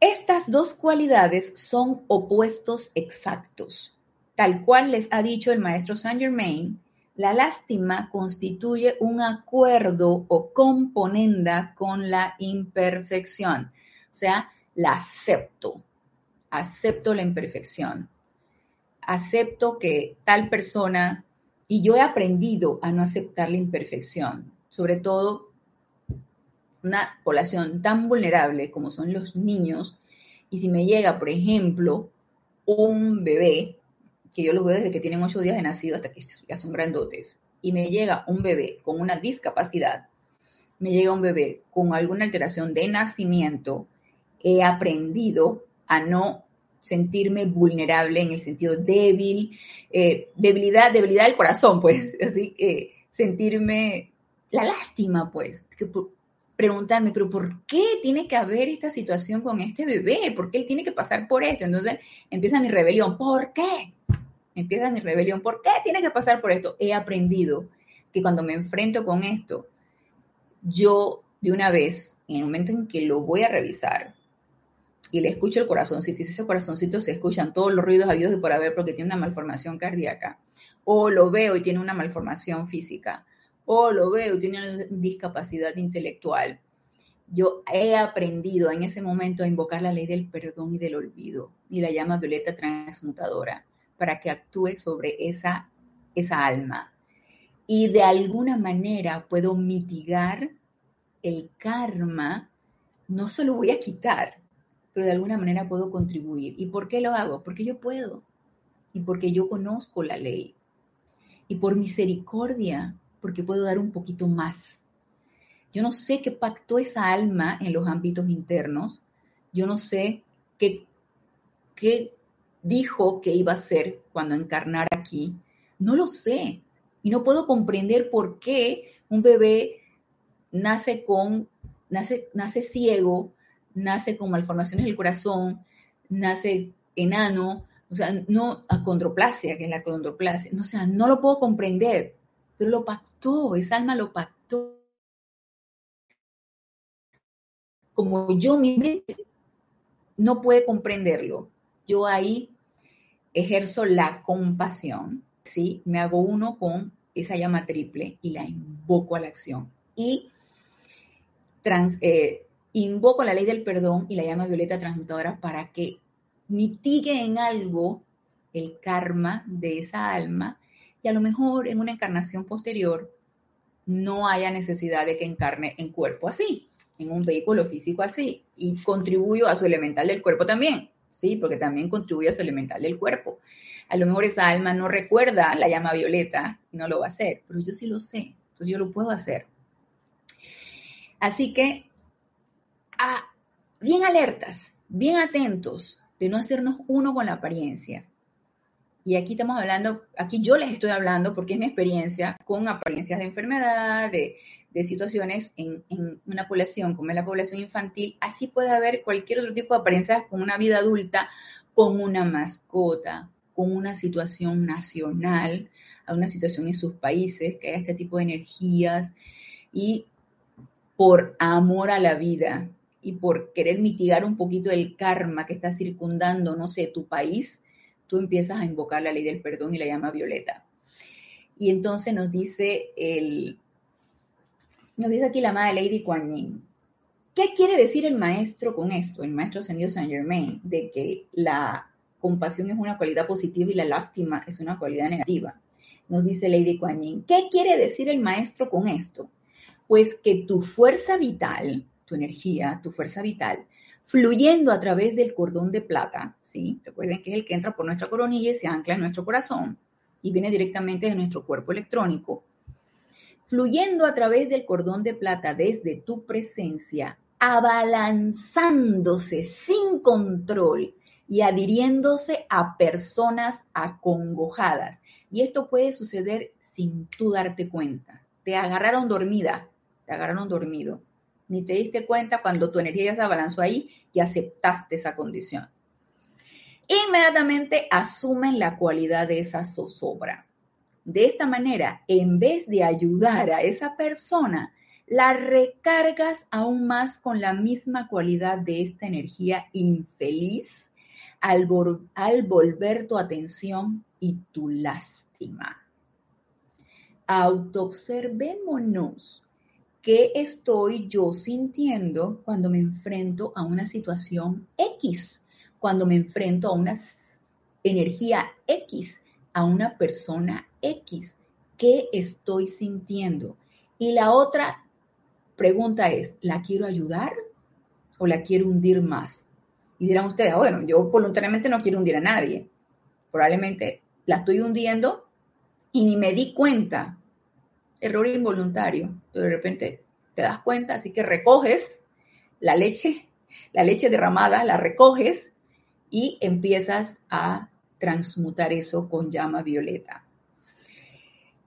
Estas dos cualidades son opuestos exactos. Tal cual les ha dicho el maestro Saint Germain, la lástima constituye un acuerdo o componenda con la imperfección. O sea, la acepto. Acepto la imperfección. Acepto que tal persona, y yo he aprendido a no aceptar la imperfección, sobre todo una población tan vulnerable como son los niños, y si me llega, por ejemplo, un bebé que yo los veo desde que tienen ocho días de nacido hasta que ya son grandotes, y me llega un bebé con una discapacidad, me llega un bebé con alguna alteración de nacimiento, he aprendido a no sentirme vulnerable en el sentido débil, eh, debilidad, debilidad del corazón, pues, así que sentirme la lástima, pues, que preguntarme, pero ¿por qué tiene que haber esta situación con este bebé? ¿Por qué él tiene que pasar por esto? Entonces empieza mi rebelión, ¿por qué? Empieza mi rebelión. ¿Por qué tiene que pasar por esto? He aprendido que cuando me enfrento con esto, yo de una vez, en el momento en que lo voy a revisar y le escucho el corazoncito, y si ese corazoncito se escuchan todos los ruidos habidos de por haber porque tiene una malformación cardíaca, o lo veo y tiene una malformación física, o lo veo y tiene una discapacidad intelectual, yo he aprendido en ese momento a invocar la ley del perdón y del olvido y la llama violeta transmutadora para que actúe sobre esa, esa alma. Y de alguna manera puedo mitigar el karma, no se lo voy a quitar, pero de alguna manera puedo contribuir. ¿Y por qué lo hago? Porque yo puedo. y porque yo conozco la ley. Y por misericordia, porque puedo dar un poquito más. Yo no sé qué pactó esa alma en los ámbitos internos. Yo no sé qué, qué dijo que iba a ser cuando encarnara aquí. No lo sé. Y no puedo comprender por qué un bebé nace con, nace, nace ciego, nace con malformaciones del corazón, nace enano, o sea, no, acondroplasia, que es la acondroplasia, no, o sea, no lo puedo comprender, pero lo pactó, esa alma lo pactó. Como yo mi no puede comprenderlo, yo ahí ejerzo la compasión, ¿sí? Me hago uno con esa llama triple y la invoco a la acción. Y eh, invoco la ley del perdón y la llama violeta transmutadora para que mitigue en algo el karma de esa alma y a lo mejor en una encarnación posterior no haya necesidad de que encarne en cuerpo así, en un vehículo físico así, y contribuyo a su elemental del cuerpo también, ¿sí? Porque también contribuye a su elemental del cuerpo. A lo mejor esa alma no recuerda la llama violeta no lo va a hacer, pero yo sí lo sé, entonces yo lo puedo hacer. Así que, ah, bien alertas, bien atentos de no hacernos uno con la apariencia. Y aquí estamos hablando, aquí yo les estoy hablando porque es mi experiencia con apariencias de enfermedad, de, situaciones en, en, una población como es la población infantil. Así puede haber cualquier otro tipo de apariencias con una vida adulta, con una mascota, con una situación nacional, a una situación en sus países, que haya este tipo de energías. Y por amor a la vida, y por querer mitigar un poquito el karma que está circundando, no sé, tu país, tú empiezas a invocar la ley del perdón y la llama violeta. Y entonces nos dice el, nos dice aquí la amada Lady Kuan Yin. ¿Qué quiere decir el maestro con esto? El maestro ascendido Saint Germain, de que la compasión es una cualidad positiva y la lástima es una cualidad negativa. Nos dice Lady Kuan Yin. ¿Qué quiere decir el maestro con esto? Pues que tu fuerza vital, tu energía, tu fuerza vital, fluyendo a través del cordón de plata, ¿sí? Recuerden que es el que entra por nuestra coronilla y se ancla en nuestro corazón y viene directamente de nuestro cuerpo electrónico. Fluyendo a través del cordón de plata desde tu presencia, abalanzándose sin control y adhiriéndose a personas acongojadas. Y esto puede suceder sin tú darte cuenta. Te agarraron dormida, te agarraron dormido ni te diste cuenta cuando tu energía ya se abalanzó ahí y aceptaste esa condición. Inmediatamente asumen la cualidad de esa zozobra. De esta manera, en vez de ayudar a esa persona, la recargas aún más con la misma cualidad de esta energía infeliz al, al volver tu atención y tu lástima. Autoobservémonos ¿Qué estoy yo sintiendo cuando me enfrento a una situación X? Cuando me enfrento a una energía X, a una persona X. ¿Qué estoy sintiendo? Y la otra pregunta es, ¿la quiero ayudar o la quiero hundir más? Y dirán ustedes, ah, bueno, yo voluntariamente no quiero hundir a nadie. Probablemente la estoy hundiendo y ni me di cuenta error involuntario, de repente te das cuenta, así que recoges la leche, la leche derramada, la recoges y empiezas a transmutar eso con llama violeta.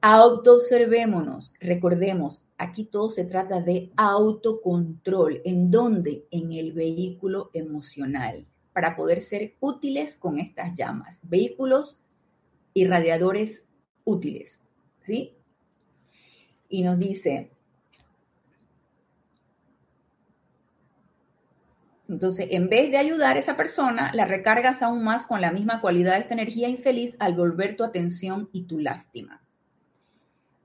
Autoobservémonos, recordemos, aquí todo se trata de autocontrol. ¿En dónde? En el vehículo emocional, para poder ser útiles con estas llamas. Vehículos irradiadores útiles, ¿sí? y nos dice, entonces en vez de ayudar a esa persona, la recargas aún más con la misma cualidad de esta energía infeliz al volver tu atención y tu lástima.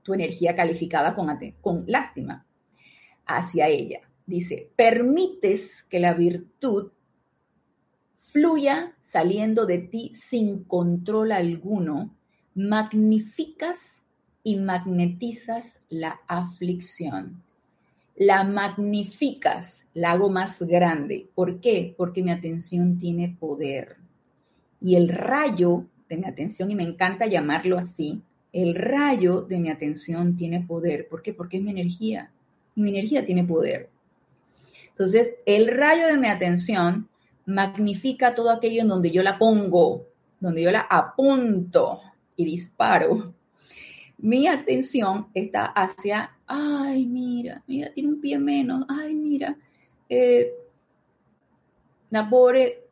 Tu energía calificada con, con lástima hacia ella. Dice, permites que la virtud fluya saliendo de ti sin control alguno, magnificas y magnetizas la aflicción. La magnificas, la hago más grande. ¿Por qué? Porque mi atención tiene poder. Y el rayo de mi atención y me encanta llamarlo así. El rayo de mi atención tiene poder. ¿Por qué? Porque es mi energía. Mi energía tiene poder. Entonces, el rayo de mi atención magnifica todo aquello en donde yo la pongo, donde yo la apunto y disparo. Mi atención está hacia, ay, mira, mira, tiene un pie menos, ay, mira, eh, la pobre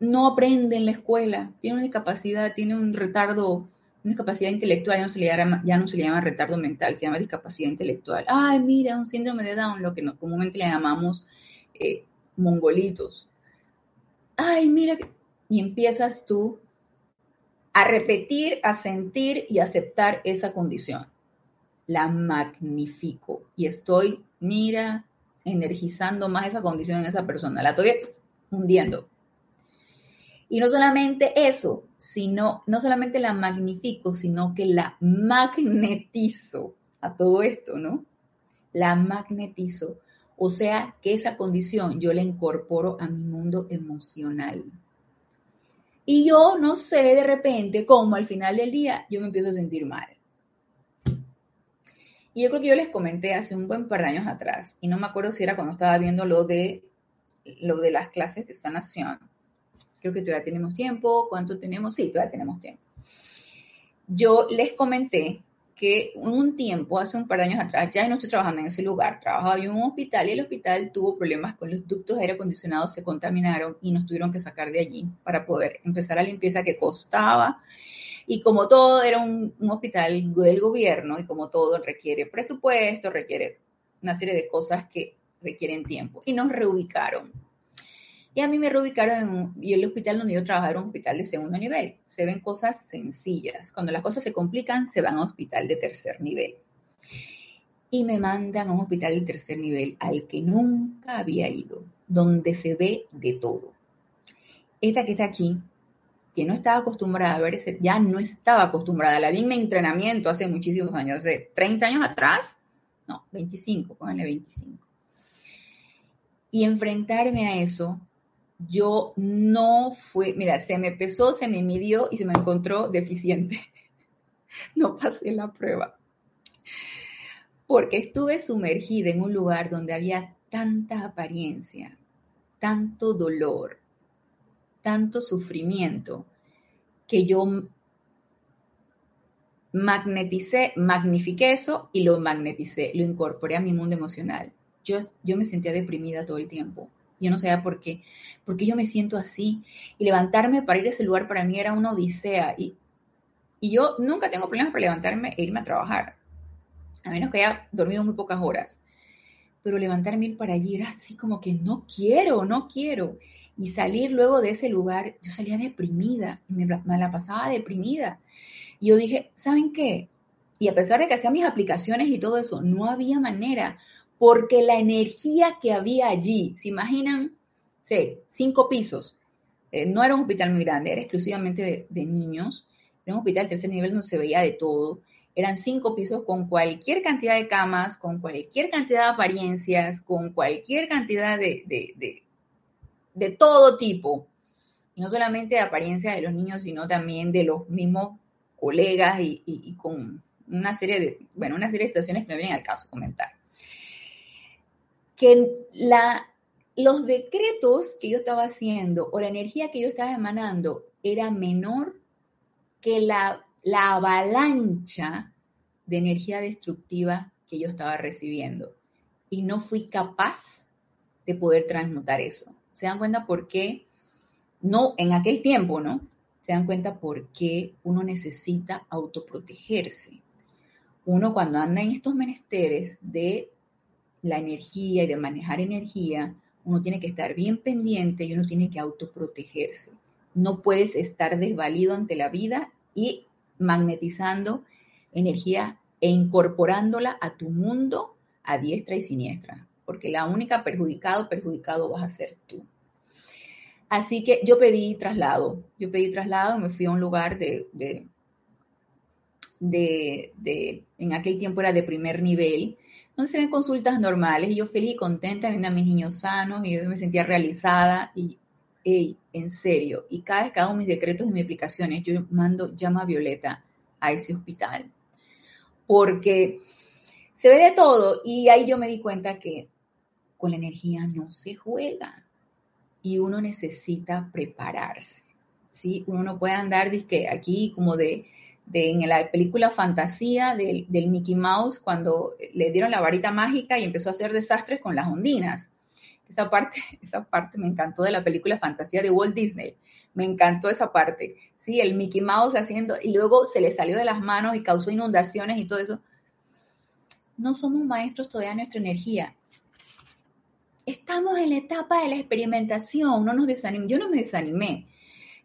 no aprende en la escuela, tiene una discapacidad, tiene un retardo, una discapacidad intelectual, ya no se le llama, ya no se le llama retardo mental, se llama discapacidad intelectual. Ay, mira, un síndrome de Down, lo que comúnmente le llamamos eh, mongolitos. Ay, mira, y empiezas tú a repetir, a sentir y aceptar esa condición. La magnifico y estoy, mira, energizando más esa condición en esa persona. La estoy hundiendo. Y no solamente eso, sino, no solamente la magnifico, sino que la magnetizo a todo esto, ¿no? La magnetizo. O sea, que esa condición yo la incorporo a mi mundo emocional. Y yo no sé de repente cómo al final del día yo me empiezo a sentir mal. Y yo creo que yo les comenté hace un buen par de años atrás, y no me acuerdo si era cuando estaba viendo lo de, lo de las clases de sanación. Creo que todavía tenemos tiempo. ¿Cuánto tenemos? Sí, todavía tenemos tiempo. Yo les comenté que un tiempo, hace un par de años atrás, ya no estoy trabajando en ese lugar, trabajaba en un hospital y el hospital tuvo problemas con los ductos aire acondicionados, se contaminaron y nos tuvieron que sacar de allí para poder empezar la limpieza que costaba. Y como todo era un, un hospital del gobierno y como todo requiere presupuesto, requiere una serie de cosas que requieren tiempo. Y nos reubicaron y a mí me reubicaron en y el hospital donde yo trabajaba era un hospital de segundo nivel. Se ven cosas sencillas. Cuando las cosas se complican, se van a un hospital de tercer nivel. Y me mandan a un hospital de tercer nivel al que nunca había ido, donde se ve de todo. Esta que está aquí, que no estaba acostumbrada a ver ese, ya no estaba acostumbrada. La vi en mi entrenamiento hace muchísimos años, hace 30 años atrás, no, 25, pónganle 25. Y enfrentarme a eso yo no fui, mira, se me pesó, se me midió y se me encontró deficiente. No pasé la prueba. Porque estuve sumergida en un lugar donde había tanta apariencia, tanto dolor, tanto sufrimiento, que yo magneticé, magnifiqué eso y lo magneticé, lo incorporé a mi mundo emocional. Yo, yo me sentía deprimida todo el tiempo yo no sabía por qué, porque yo me siento así. Y levantarme para ir a ese lugar para mí era una odisea. Y, y yo nunca tengo problemas para levantarme e irme a trabajar, a menos que haya dormido muy pocas horas. Pero levantarme ir para allí era así como que no quiero, no quiero. Y salir luego de ese lugar, yo salía deprimida, me, me la pasaba deprimida. Y yo dije, ¿saben qué? Y a pesar de que hacía mis aplicaciones y todo eso, no había manera, porque la energía que había allí, ¿se imaginan? Sí, cinco pisos. Eh, no era un hospital muy grande, era exclusivamente de, niños. Era un hospital de tercer nivel donde se veía de todo. Eran cinco pisos con cualquier cantidad de camas, con cualquier cantidad de apariencias, con cualquier cantidad de, de, todo tipo. No solamente de apariencia de los niños, sino también de los mismos colegas y, y con una serie de, bueno, una serie de situaciones que no vienen al caso comentar que los decretos que yo estaba haciendo o la energía que yo estaba emanando era menor que la, la avalancha de energía destructiva que yo estaba recibiendo. Y no fui capaz de poder transmutar eso. ¿Se dan cuenta por qué? No, en aquel tiempo, ¿no? Se dan cuenta por qué uno necesita autoprotegerse. Uno cuando anda en estos menesteres de la energía y de manejar energía, uno tiene que estar bien pendiente y uno tiene que autoprotegerse. No puedes estar desvalido ante la vida y magnetizando energía e incorporándola a tu mundo a diestra y siniestra, porque la única perjudicado, perjudicado vas a ser tú. Así que yo pedí traslado, yo pedí traslado, me fui a un lugar de, de, de, de en aquel tiempo era de primer nivel, entonces se ven consultas normales y yo feliz y contenta viendo a mis niños sanos y yo me sentía realizada y hey, en serio, y cada vez que hago mis decretos y mis explicaciones, yo mando llama Violeta a ese hospital. Porque se ve de todo y ahí yo me di cuenta que con la energía no se juega y uno necesita prepararse. ¿sí? Uno no puede andar disque, aquí como de, de, en la película Fantasía del, del, Mickey Mouse cuando le dieron la varita mágica y empezó a hacer desastres con las ondinas. Esa parte, esa parte me encantó de la película Fantasía de Walt Disney. Me encantó esa parte. Sí, el Mickey Mouse haciendo, y luego se le salió de las manos y causó inundaciones y todo eso. No somos maestros todavía de nuestra energía. Estamos en la etapa de la experimentación, no nos desanimemos. Yo no me desanimé.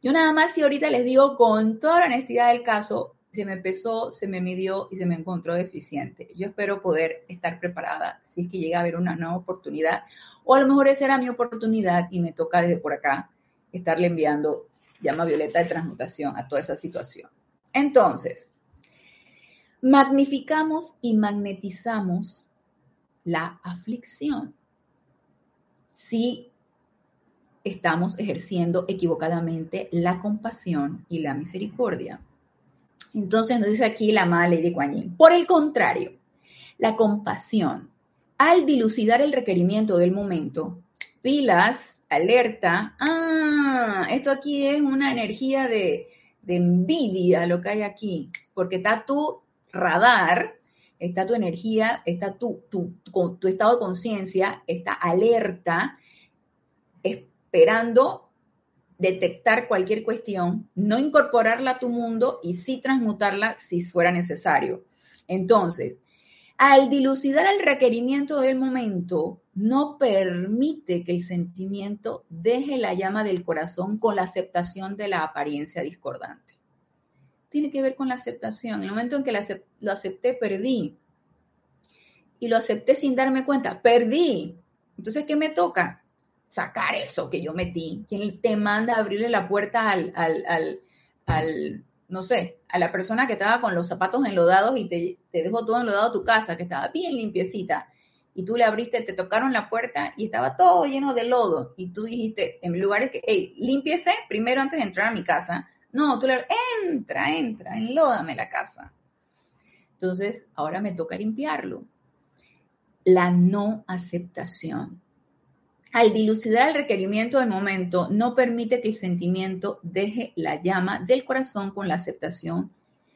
Yo nada más si ahorita les digo con toda la honestidad del caso, se me pesó, se me midió y se me encontró deficiente. Yo espero poder estar preparada si es que llega a haber una nueva oportunidad o a lo mejor esa era mi oportunidad y me toca desde por acá estarle enviando llama violeta de transmutación a toda esa situación. Entonces, magnificamos y magnetizamos la aflicción si estamos ejerciendo equivocadamente la compasión y la misericordia. Entonces nos dice aquí la amada Lady Kuan Por el contrario, la compasión, al dilucidar el requerimiento del momento, pilas, alerta, ah, esto aquí es una energía de, de envidia lo que hay aquí, porque está tu radar, está tu energía, está tu, tu estado de conciencia, está alerta, esperando detectar cualquier cuestión, no incorporarla a tu mundo y sí transmutarla si fuera necesario. Entonces, al dilucidar el requerimiento del momento, no permite que el sentimiento deje la llama del corazón con la aceptación de la apariencia discordante. Tiene que ver con la aceptación. En el momento en que lo acepté, perdí. Y lo acepté sin darme cuenta, perdí. Entonces, ¿qué me toca? Sacar eso que yo metí. ¿Quién te manda a abrirle la puerta al, al, al no sé, a la persona que estaba con los zapatos enlodados y te, dejó todo enlodado tu casa, que estaba bien limpiecita, y tú le abriste, te tocaron la puerta y estaba todo lleno de lodo, y tú dijiste, en lugares que, hey, límpiese primero antes de entrar a mi casa. No, tú le entra, entra, enlódame la casa. Entonces, ahora me toca limpiarlo. La no aceptación al dilucidar el requerimiento del momento, no permite que el sentimiento deje la llama del corazón con la aceptación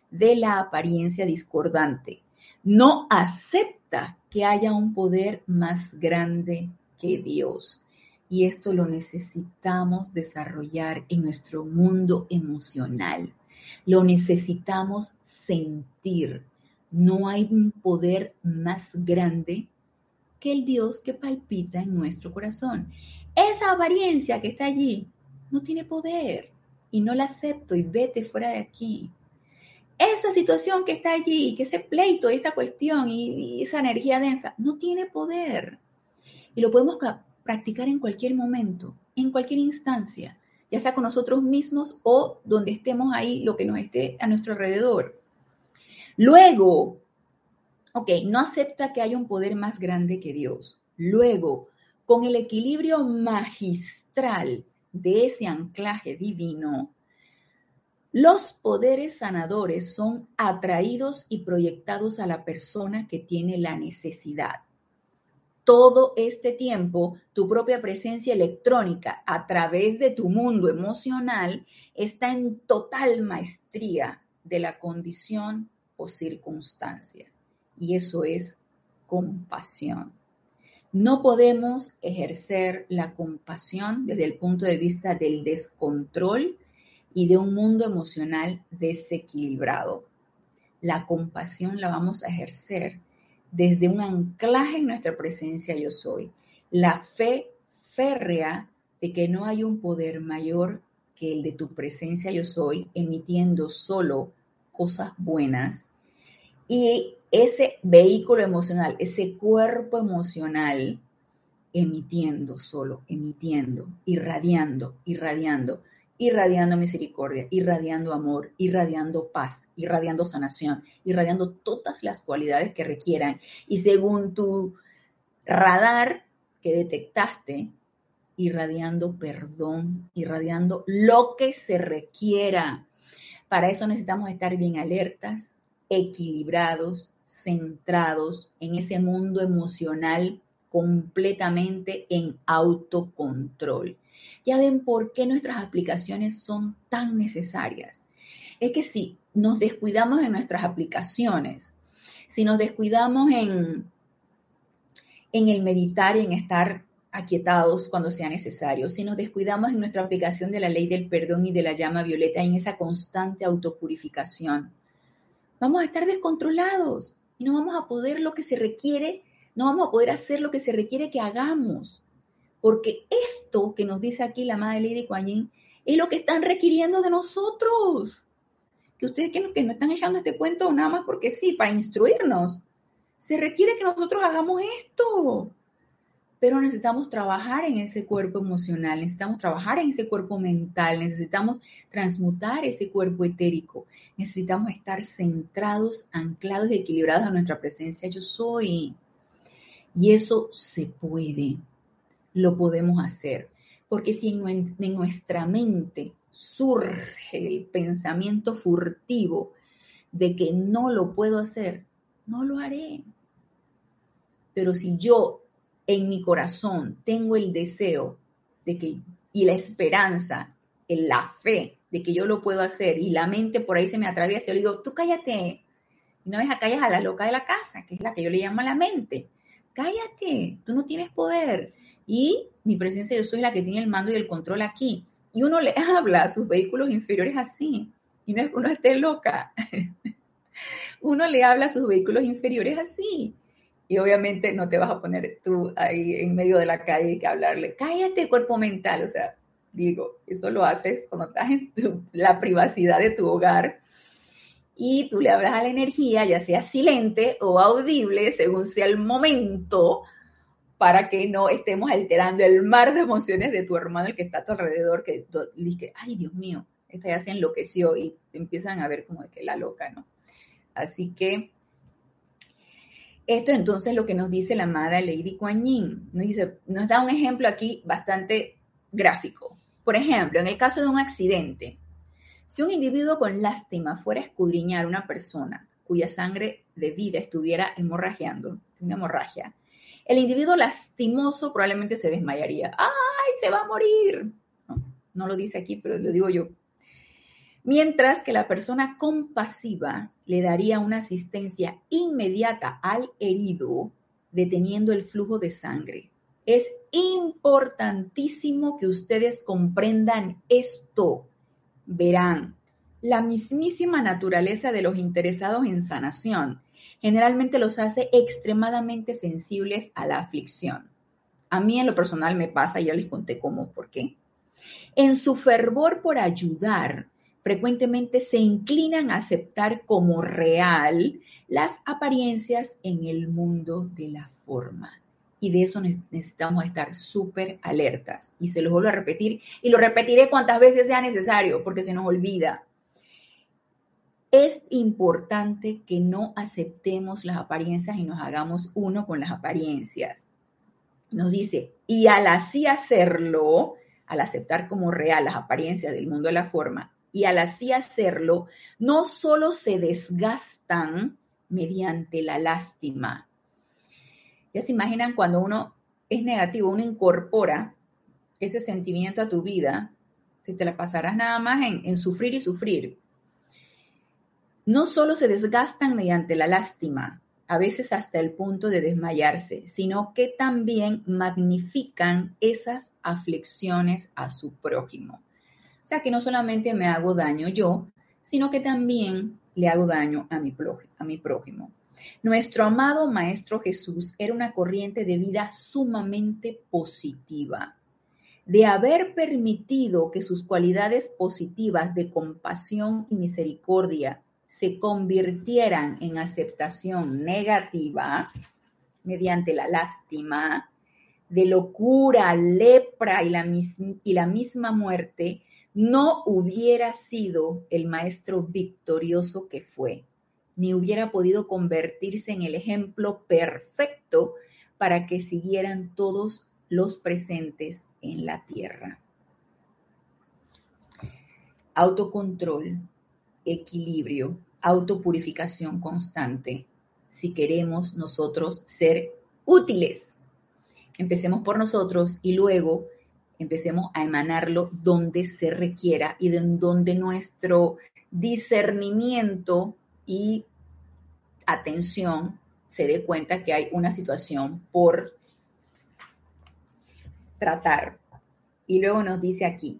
de la apariencia discordante. No acepta que haya un poder más grande que Dios. Y esto lo necesitamos desarrollar en nuestro mundo emocional. Lo necesitamos sentir. No hay un poder más grande que el Dios que palpita en nuestro corazón. Esa apariencia que está allí no tiene poder y no la acepto y vete fuera de aquí. Esa situación que está allí, que ese pleito, esta cuestión y, esa energía densa, no tiene poder. Y lo podemos practicar en cualquier momento, en cualquier instancia, ya sea con nosotros mismos o donde estemos ahí, lo que nos esté a nuestro alrededor. Luego, Ok, no acepta que haya un poder más grande que Dios. Luego, con el equilibrio magistral de ese anclaje divino, los poderes sanadores son atraídos y proyectados a la persona que tiene la necesidad. Todo este tiempo, tu propia presencia electrónica a través de tu mundo emocional está en total maestría de la condición o circunstancia y eso es compasión. No podemos ejercer la compasión desde el punto de vista del descontrol y de un mundo emocional desequilibrado. La compasión la vamos a ejercer desde un anclaje en nuestra presencia yo soy. La fe férrea de que no hay un poder mayor que el de tu presencia yo soy, emitiendo solo cosas buenas. Y ese vehículo emocional, ese cuerpo emocional emitiendo solo, emitiendo, irradiando, irradiando, irradiando misericordia, irradiando amor, irradiando paz, irradiando sanación, irradiando todas las cualidades que requieran. Y según tu radar que detectaste, irradiando perdón, irradiando lo que se requiera. Para eso necesitamos estar bien alertas, equilibrados, centrados en ese mundo emocional completamente en autocontrol. Ya ven por qué nuestras aplicaciones son tan necesarias. Es que si nos descuidamos en nuestras aplicaciones, si nos descuidamos en, en el meditar y en estar aquietados cuando sea necesario, si nos descuidamos en nuestra aplicación de la ley del perdón y de la llama violeta, en esa constante autopurificación, vamos a estar descontrolados y no vamos a poder lo que se requiere, no vamos a poder hacer lo que se requiere que hagamos. Porque esto que nos dice aquí la madre Lady Kuan es lo que están requiriendo de nosotros. Que ustedes que, que no están echando este cuento nada más porque sí, para instruirnos. Se requiere que nosotros hagamos esto pero necesitamos trabajar en ese cuerpo emocional, necesitamos trabajar en ese cuerpo mental, necesitamos transmutar ese cuerpo etérico, necesitamos estar centrados, anclados y equilibrados a nuestra presencia yo soy. Y eso se puede, lo podemos hacer, porque si en, en nuestra mente surge el pensamiento furtivo de que no lo puedo hacer, no lo haré. Pero si yo en mi corazón tengo el deseo de que, y la esperanza, la fe de que yo lo puedo hacer, y la mente por ahí se me atraviesa, yo le digo, tú cállate, no deja callas a la loca de la casa, que es la que yo le llamo a la mente. Cállate, tú no tienes poder. Y mi presencia yo soy la que tiene el mando y el control aquí. Y uno le habla a sus vehículos inferiores así. Y no es que uno esté loca. uno le habla a sus vehículos inferiores así. Y obviamente no te vas a poner tú ahí en medio de la calle y hablarle, cállate cuerpo mental, o sea, digo, eso lo haces cuando estás en la privacidad de tu hogar y tú le hablas a la energía, ya sea silente o audible, según sea el momento, para que no estemos alterando el mar de emociones de tu hermano, el que está a tu alrededor, que dice, ay Dios mío, esta ya se enloqueció y empiezan a ver como de que la loca, ¿no? Así que esto entonces lo que nos dice la amada Lady Kuan Yin. Nos, da un ejemplo aquí bastante gráfico. Por ejemplo, en el caso de un accidente, si un individuo con lástima fuera a escudriñar a una persona cuya sangre de vida estuviera hemorragiando, una hemorragia, el individuo lastimoso probablemente se desmayaría. ¡Ay, se va a morir! No, no lo dice aquí, pero lo digo yo mientras que la persona compasiva le daría una asistencia inmediata al herido, deteniendo el flujo de sangre. Es importantísimo que ustedes comprendan esto. Verán, la mismísima naturaleza de los interesados en sanación generalmente los hace extremadamente sensibles a la aflicción. A mí en lo personal me pasa, ya les conté cómo, por qué. En su fervor por ayudar, frecuentemente se inclinan a aceptar como real las apariencias en el mundo de la forma. Y de eso necesitamos estar súper alertas. Y se lo vuelvo a repetir y lo repetiré cuantas veces sea necesario porque se nos olvida. Es importante que no aceptemos las apariencias y nos hagamos uno con las apariencias. Nos dice, y al así hacerlo, al aceptar como real las apariencias del mundo de la forma, y al así hacerlo, no solo se desgastan mediante la lástima. Ya se imaginan cuando uno es negativo, uno incorpora ese sentimiento a tu vida, si te la pasarás nada más en, en sufrir y sufrir. No solo se desgastan mediante la lástima, a veces hasta el punto de desmayarse, sino que también magnifican esas aflicciones a su prójimo. O sea que no solamente me hago daño yo, sino que también le hago daño a mi, prójimo. Nuestro amado Maestro Jesús era una corriente de vida sumamente positiva. De haber permitido que sus cualidades positivas de compasión y misericordia se convirtieran en aceptación negativa mediante la lástima, de locura, lepra y la misma muerte, no hubiera sido el maestro victorioso que fue, ni hubiera podido convertirse en el ejemplo perfecto para que siguieran todos los presentes en la tierra. Autocontrol, equilibrio, autopurificación constante, si queremos nosotros ser útiles. Empecemos por nosotros y luego empecemos a emanarlo donde se requiera y de donde nuestro discernimiento y atención se dé cuenta que hay una situación por tratar. Y luego nos dice aquí,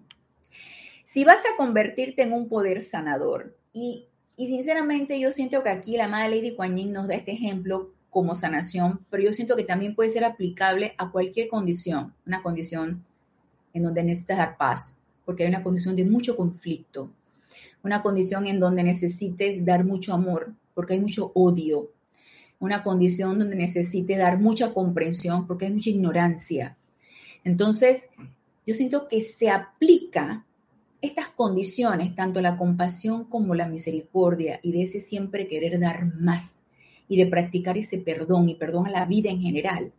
si vas a convertirte en un poder sanador, y, sinceramente yo siento que aquí la Madre Lady Kuan Yin nos da este ejemplo como sanación, pero yo siento que también puede ser aplicable a cualquier condición, una condición en donde necesitas dar paz, porque hay una condición de mucho conflicto, una condición en donde necesites dar mucho amor, porque hay mucho odio, una condición donde necesites dar mucha comprensión, porque hay mucha ignorancia. Entonces, yo siento que se aplica estas condiciones, tanto la compasión como la misericordia, y de ese siempre querer dar más, y de practicar ese perdón y perdón a la vida en general,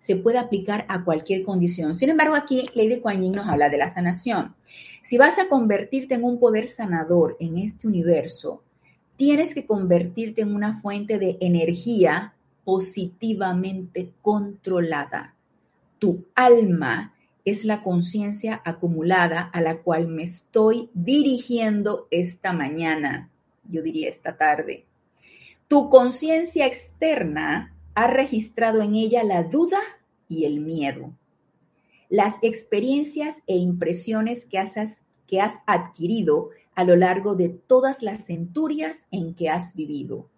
se puede aplicar a cualquier condición. Sin embargo, aquí Lady Kuan Yin nos habla de la sanación. Si vas a convertirte en un poder sanador en este universo, tienes que convertirte en una fuente de energía positivamente controlada. Tu alma es la conciencia acumulada a la cual me estoy dirigiendo esta mañana, yo diría esta tarde. Tu conciencia externa ha registrado en ella la duda y el miedo. Las experiencias e impresiones que has, que has adquirido a lo largo de todas las centurias en que has vivido.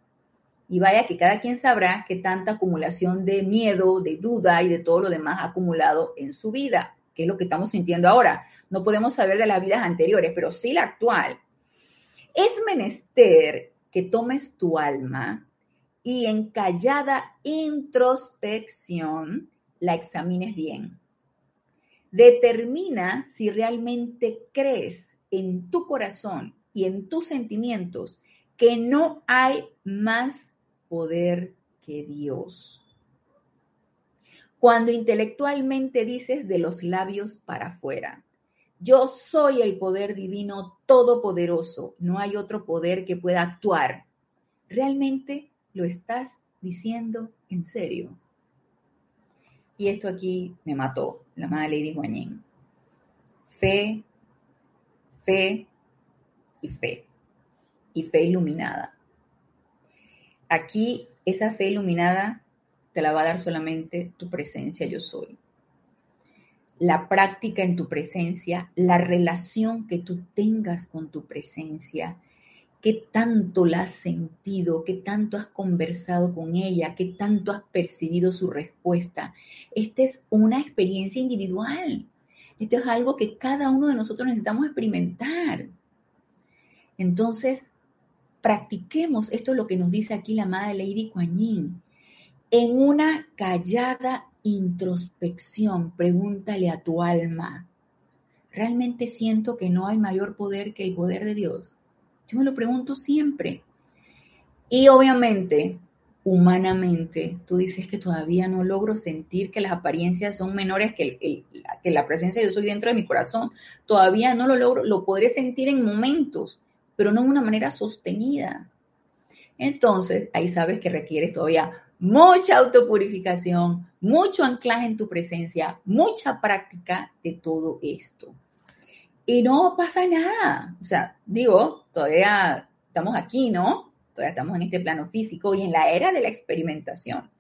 Y vaya que cada quien sabrá que tanta acumulación de miedo, de duda y de todo lo demás ha acumulado en su vida, que es lo que estamos sintiendo ahora. No podemos saber de las vidas anteriores, pero sí la actual. Es menester que tomes tu alma y en callada introspección la examines bien. Determina si realmente crees en tu corazón y en tus sentimientos que no hay más poder que Dios. Cuando intelectualmente dices de los labios para afuera, yo soy el poder divino todopoderoso, no hay otro poder que pueda actuar, ¿realmente lo estás diciendo en serio? Y esto aquí me mató, la madre Lady Guanyin. Fe, fe y fe. Y fe iluminada. Aquí esa fe iluminada te la va a dar solamente tu presencia yo soy. La práctica en tu presencia, la relación que tú tengas con tu presencia, qué tanto la has sentido, qué tanto has conversado con ella, qué tanto has percibido su respuesta. Esta es una experiencia individual. Esto es algo que cada uno de nosotros necesitamos experimentar. Entonces, practiquemos, esto es lo que nos dice aquí la madre Lady Kuan en una callada introspección, pregúntale a tu alma, ¿realmente siento que no hay mayor poder que el poder de Dios? Yo me lo pregunto siempre. Y obviamente, humanamente, tú dices que todavía no logro sentir que las apariencias son menores que, la presencia de yo soy dentro de mi corazón. Todavía no lo logro, lo podré sentir en momentos, pero no de una manera sostenida. Entonces, ahí sabes que requieres todavía mucha autopurificación, mucho anclaje en tu presencia, mucha práctica de todo esto y no pasa nada. O sea, digo, todavía estamos aquí, ¿no? Todavía estamos en este plano físico y en la era de la experimentación.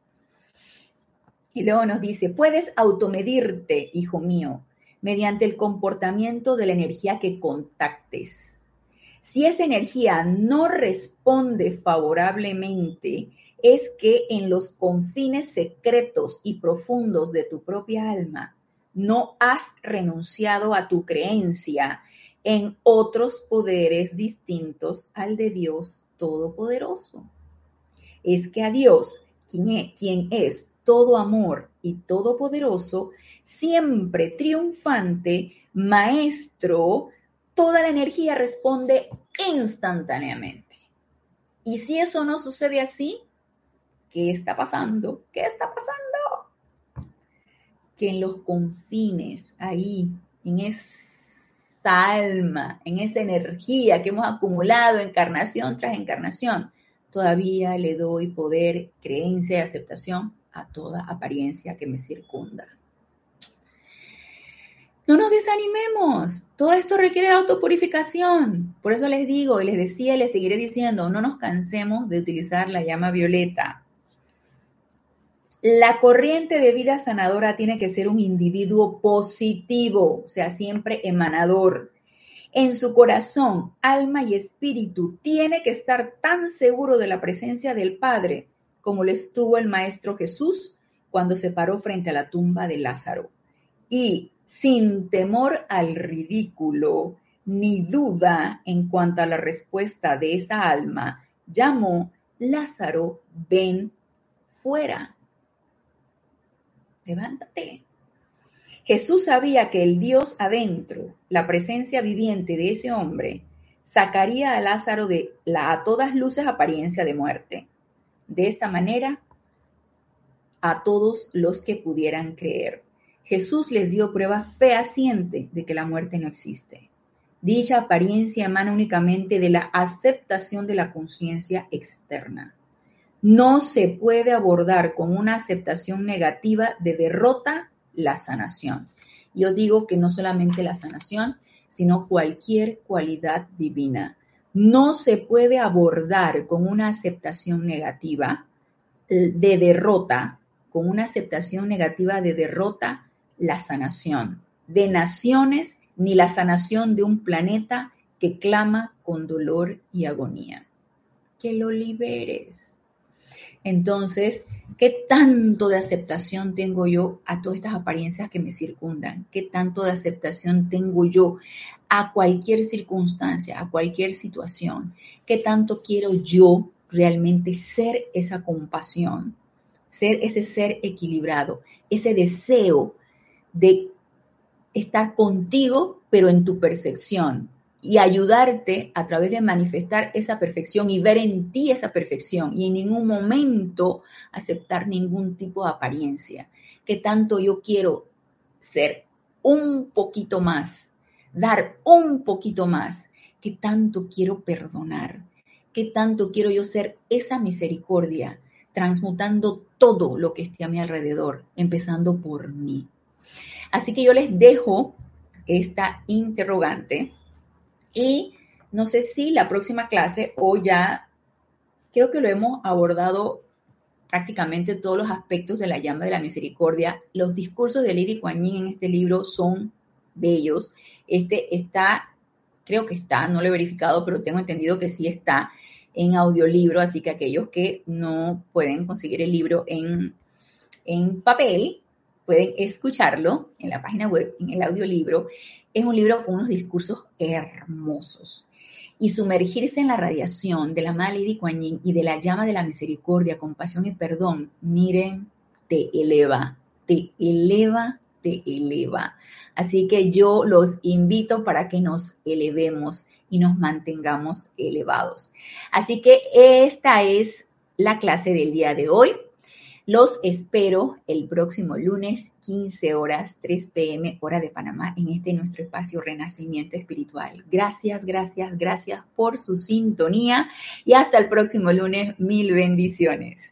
Y luego nos dice, puedes automedirte, hijo mío, mediante el comportamiento de la energía que contactes. Si esa energía no responde favorablemente, es que en los confines secretos y profundos de tu propia alma no has renunciado a tu creencia en otros poderes distintos al de Dios Todopoderoso. Es que a Dios, quien es, quien es todo amor y todopoderoso, siempre triunfante, maestro, toda la energía responde instantáneamente. Y si eso no sucede así, ¿qué está pasando? ¿Qué está pasando? Que en los confines, ahí, en esa alma, en esa energía que hemos acumulado encarnación tras encarnación, todavía le doy poder, creencia y aceptación a toda apariencia que me circunda. No nos desanimemos. Todo esto requiere autopurificación. Por eso les digo y les decía y les seguiré diciendo, no nos cansemos de utilizar la llama violeta. La corriente de vida sanadora tiene que ser un individuo positivo, o sea, siempre emanador. En su corazón, alma y espíritu tiene que estar tan seguro de la presencia del Padre como lo estuvo el Maestro Jesús cuando se paró frente a la tumba de Lázaro. Y sin temor al ridículo ni duda en cuanto a la respuesta de esa alma, llamó, Lázaro, ven fuera. Levántate. Jesús sabía que el Dios adentro, la presencia viviente de ese hombre, sacaría a Lázaro de la a todas luces apariencia de muerte. De esta manera, a todos los que pudieran creer. Jesús les dio prueba fehaciente de que la muerte no existe. Dicha apariencia emana únicamente de la aceptación de la conciencia externa. No se puede abordar con una aceptación negativa de derrota la sanación. Yo digo que no solamente la sanación, sino cualquier cualidad divina. No se puede abordar con una aceptación negativa eh, de derrota, con una aceptación negativa de derrota la sanación de naciones ni la sanación de un planeta que clama con dolor y agonía. Que lo liberes. Entonces, ¿qué tanto de aceptación tengo yo a todas estas apariencias que me circundan? ¿Qué tanto de aceptación tengo yo a cualquier circunstancia, a cualquier situación? ¿Qué tanto quiero yo realmente ser esa compasión, ser ese ser equilibrado, ese deseo de estar contigo, pero en tu perfección, y ayudarte a través de manifestar esa perfección y ver en ti esa perfección y en ningún momento aceptar ningún tipo de apariencia. Que tanto yo quiero ser un poquito más, dar un poquito más, que tanto quiero perdonar, que tanto quiero yo ser esa misericordia, transmutando todo lo que esté a mi alrededor, empezando por mí. Así que yo les dejo esta interrogante y no sé si la próxima clase o ya creo que lo hemos abordado prácticamente todos los aspectos de la llama de la misericordia. Los discursos de Lady Kuan en este libro son bellos. Este está, creo que está, no lo he verificado, pero tengo entendido que sí está en audiolibro, así que aquellos que no pueden conseguir el libro en, en papel, pueden escucharlo en la página web, en el audiolibro. Es un libro con unos discursos hermosos. Y sumergirse en la radiación de la Madre Lady Kuan Yin y de la llama de la misericordia, compasión y perdón, miren, te eleva, te eleva, te eleva. Así que yo los invito para que nos elevemos y nos mantengamos elevados. Así que esta es la clase del día de hoy. Los espero el próximo lunes, 15 horas, 3 pm, hora de Panamá, en este nuestro espacio Renacimiento Espiritual. Gracias, gracias, gracias por su sintonía y hasta el próximo lunes. Mil bendiciones.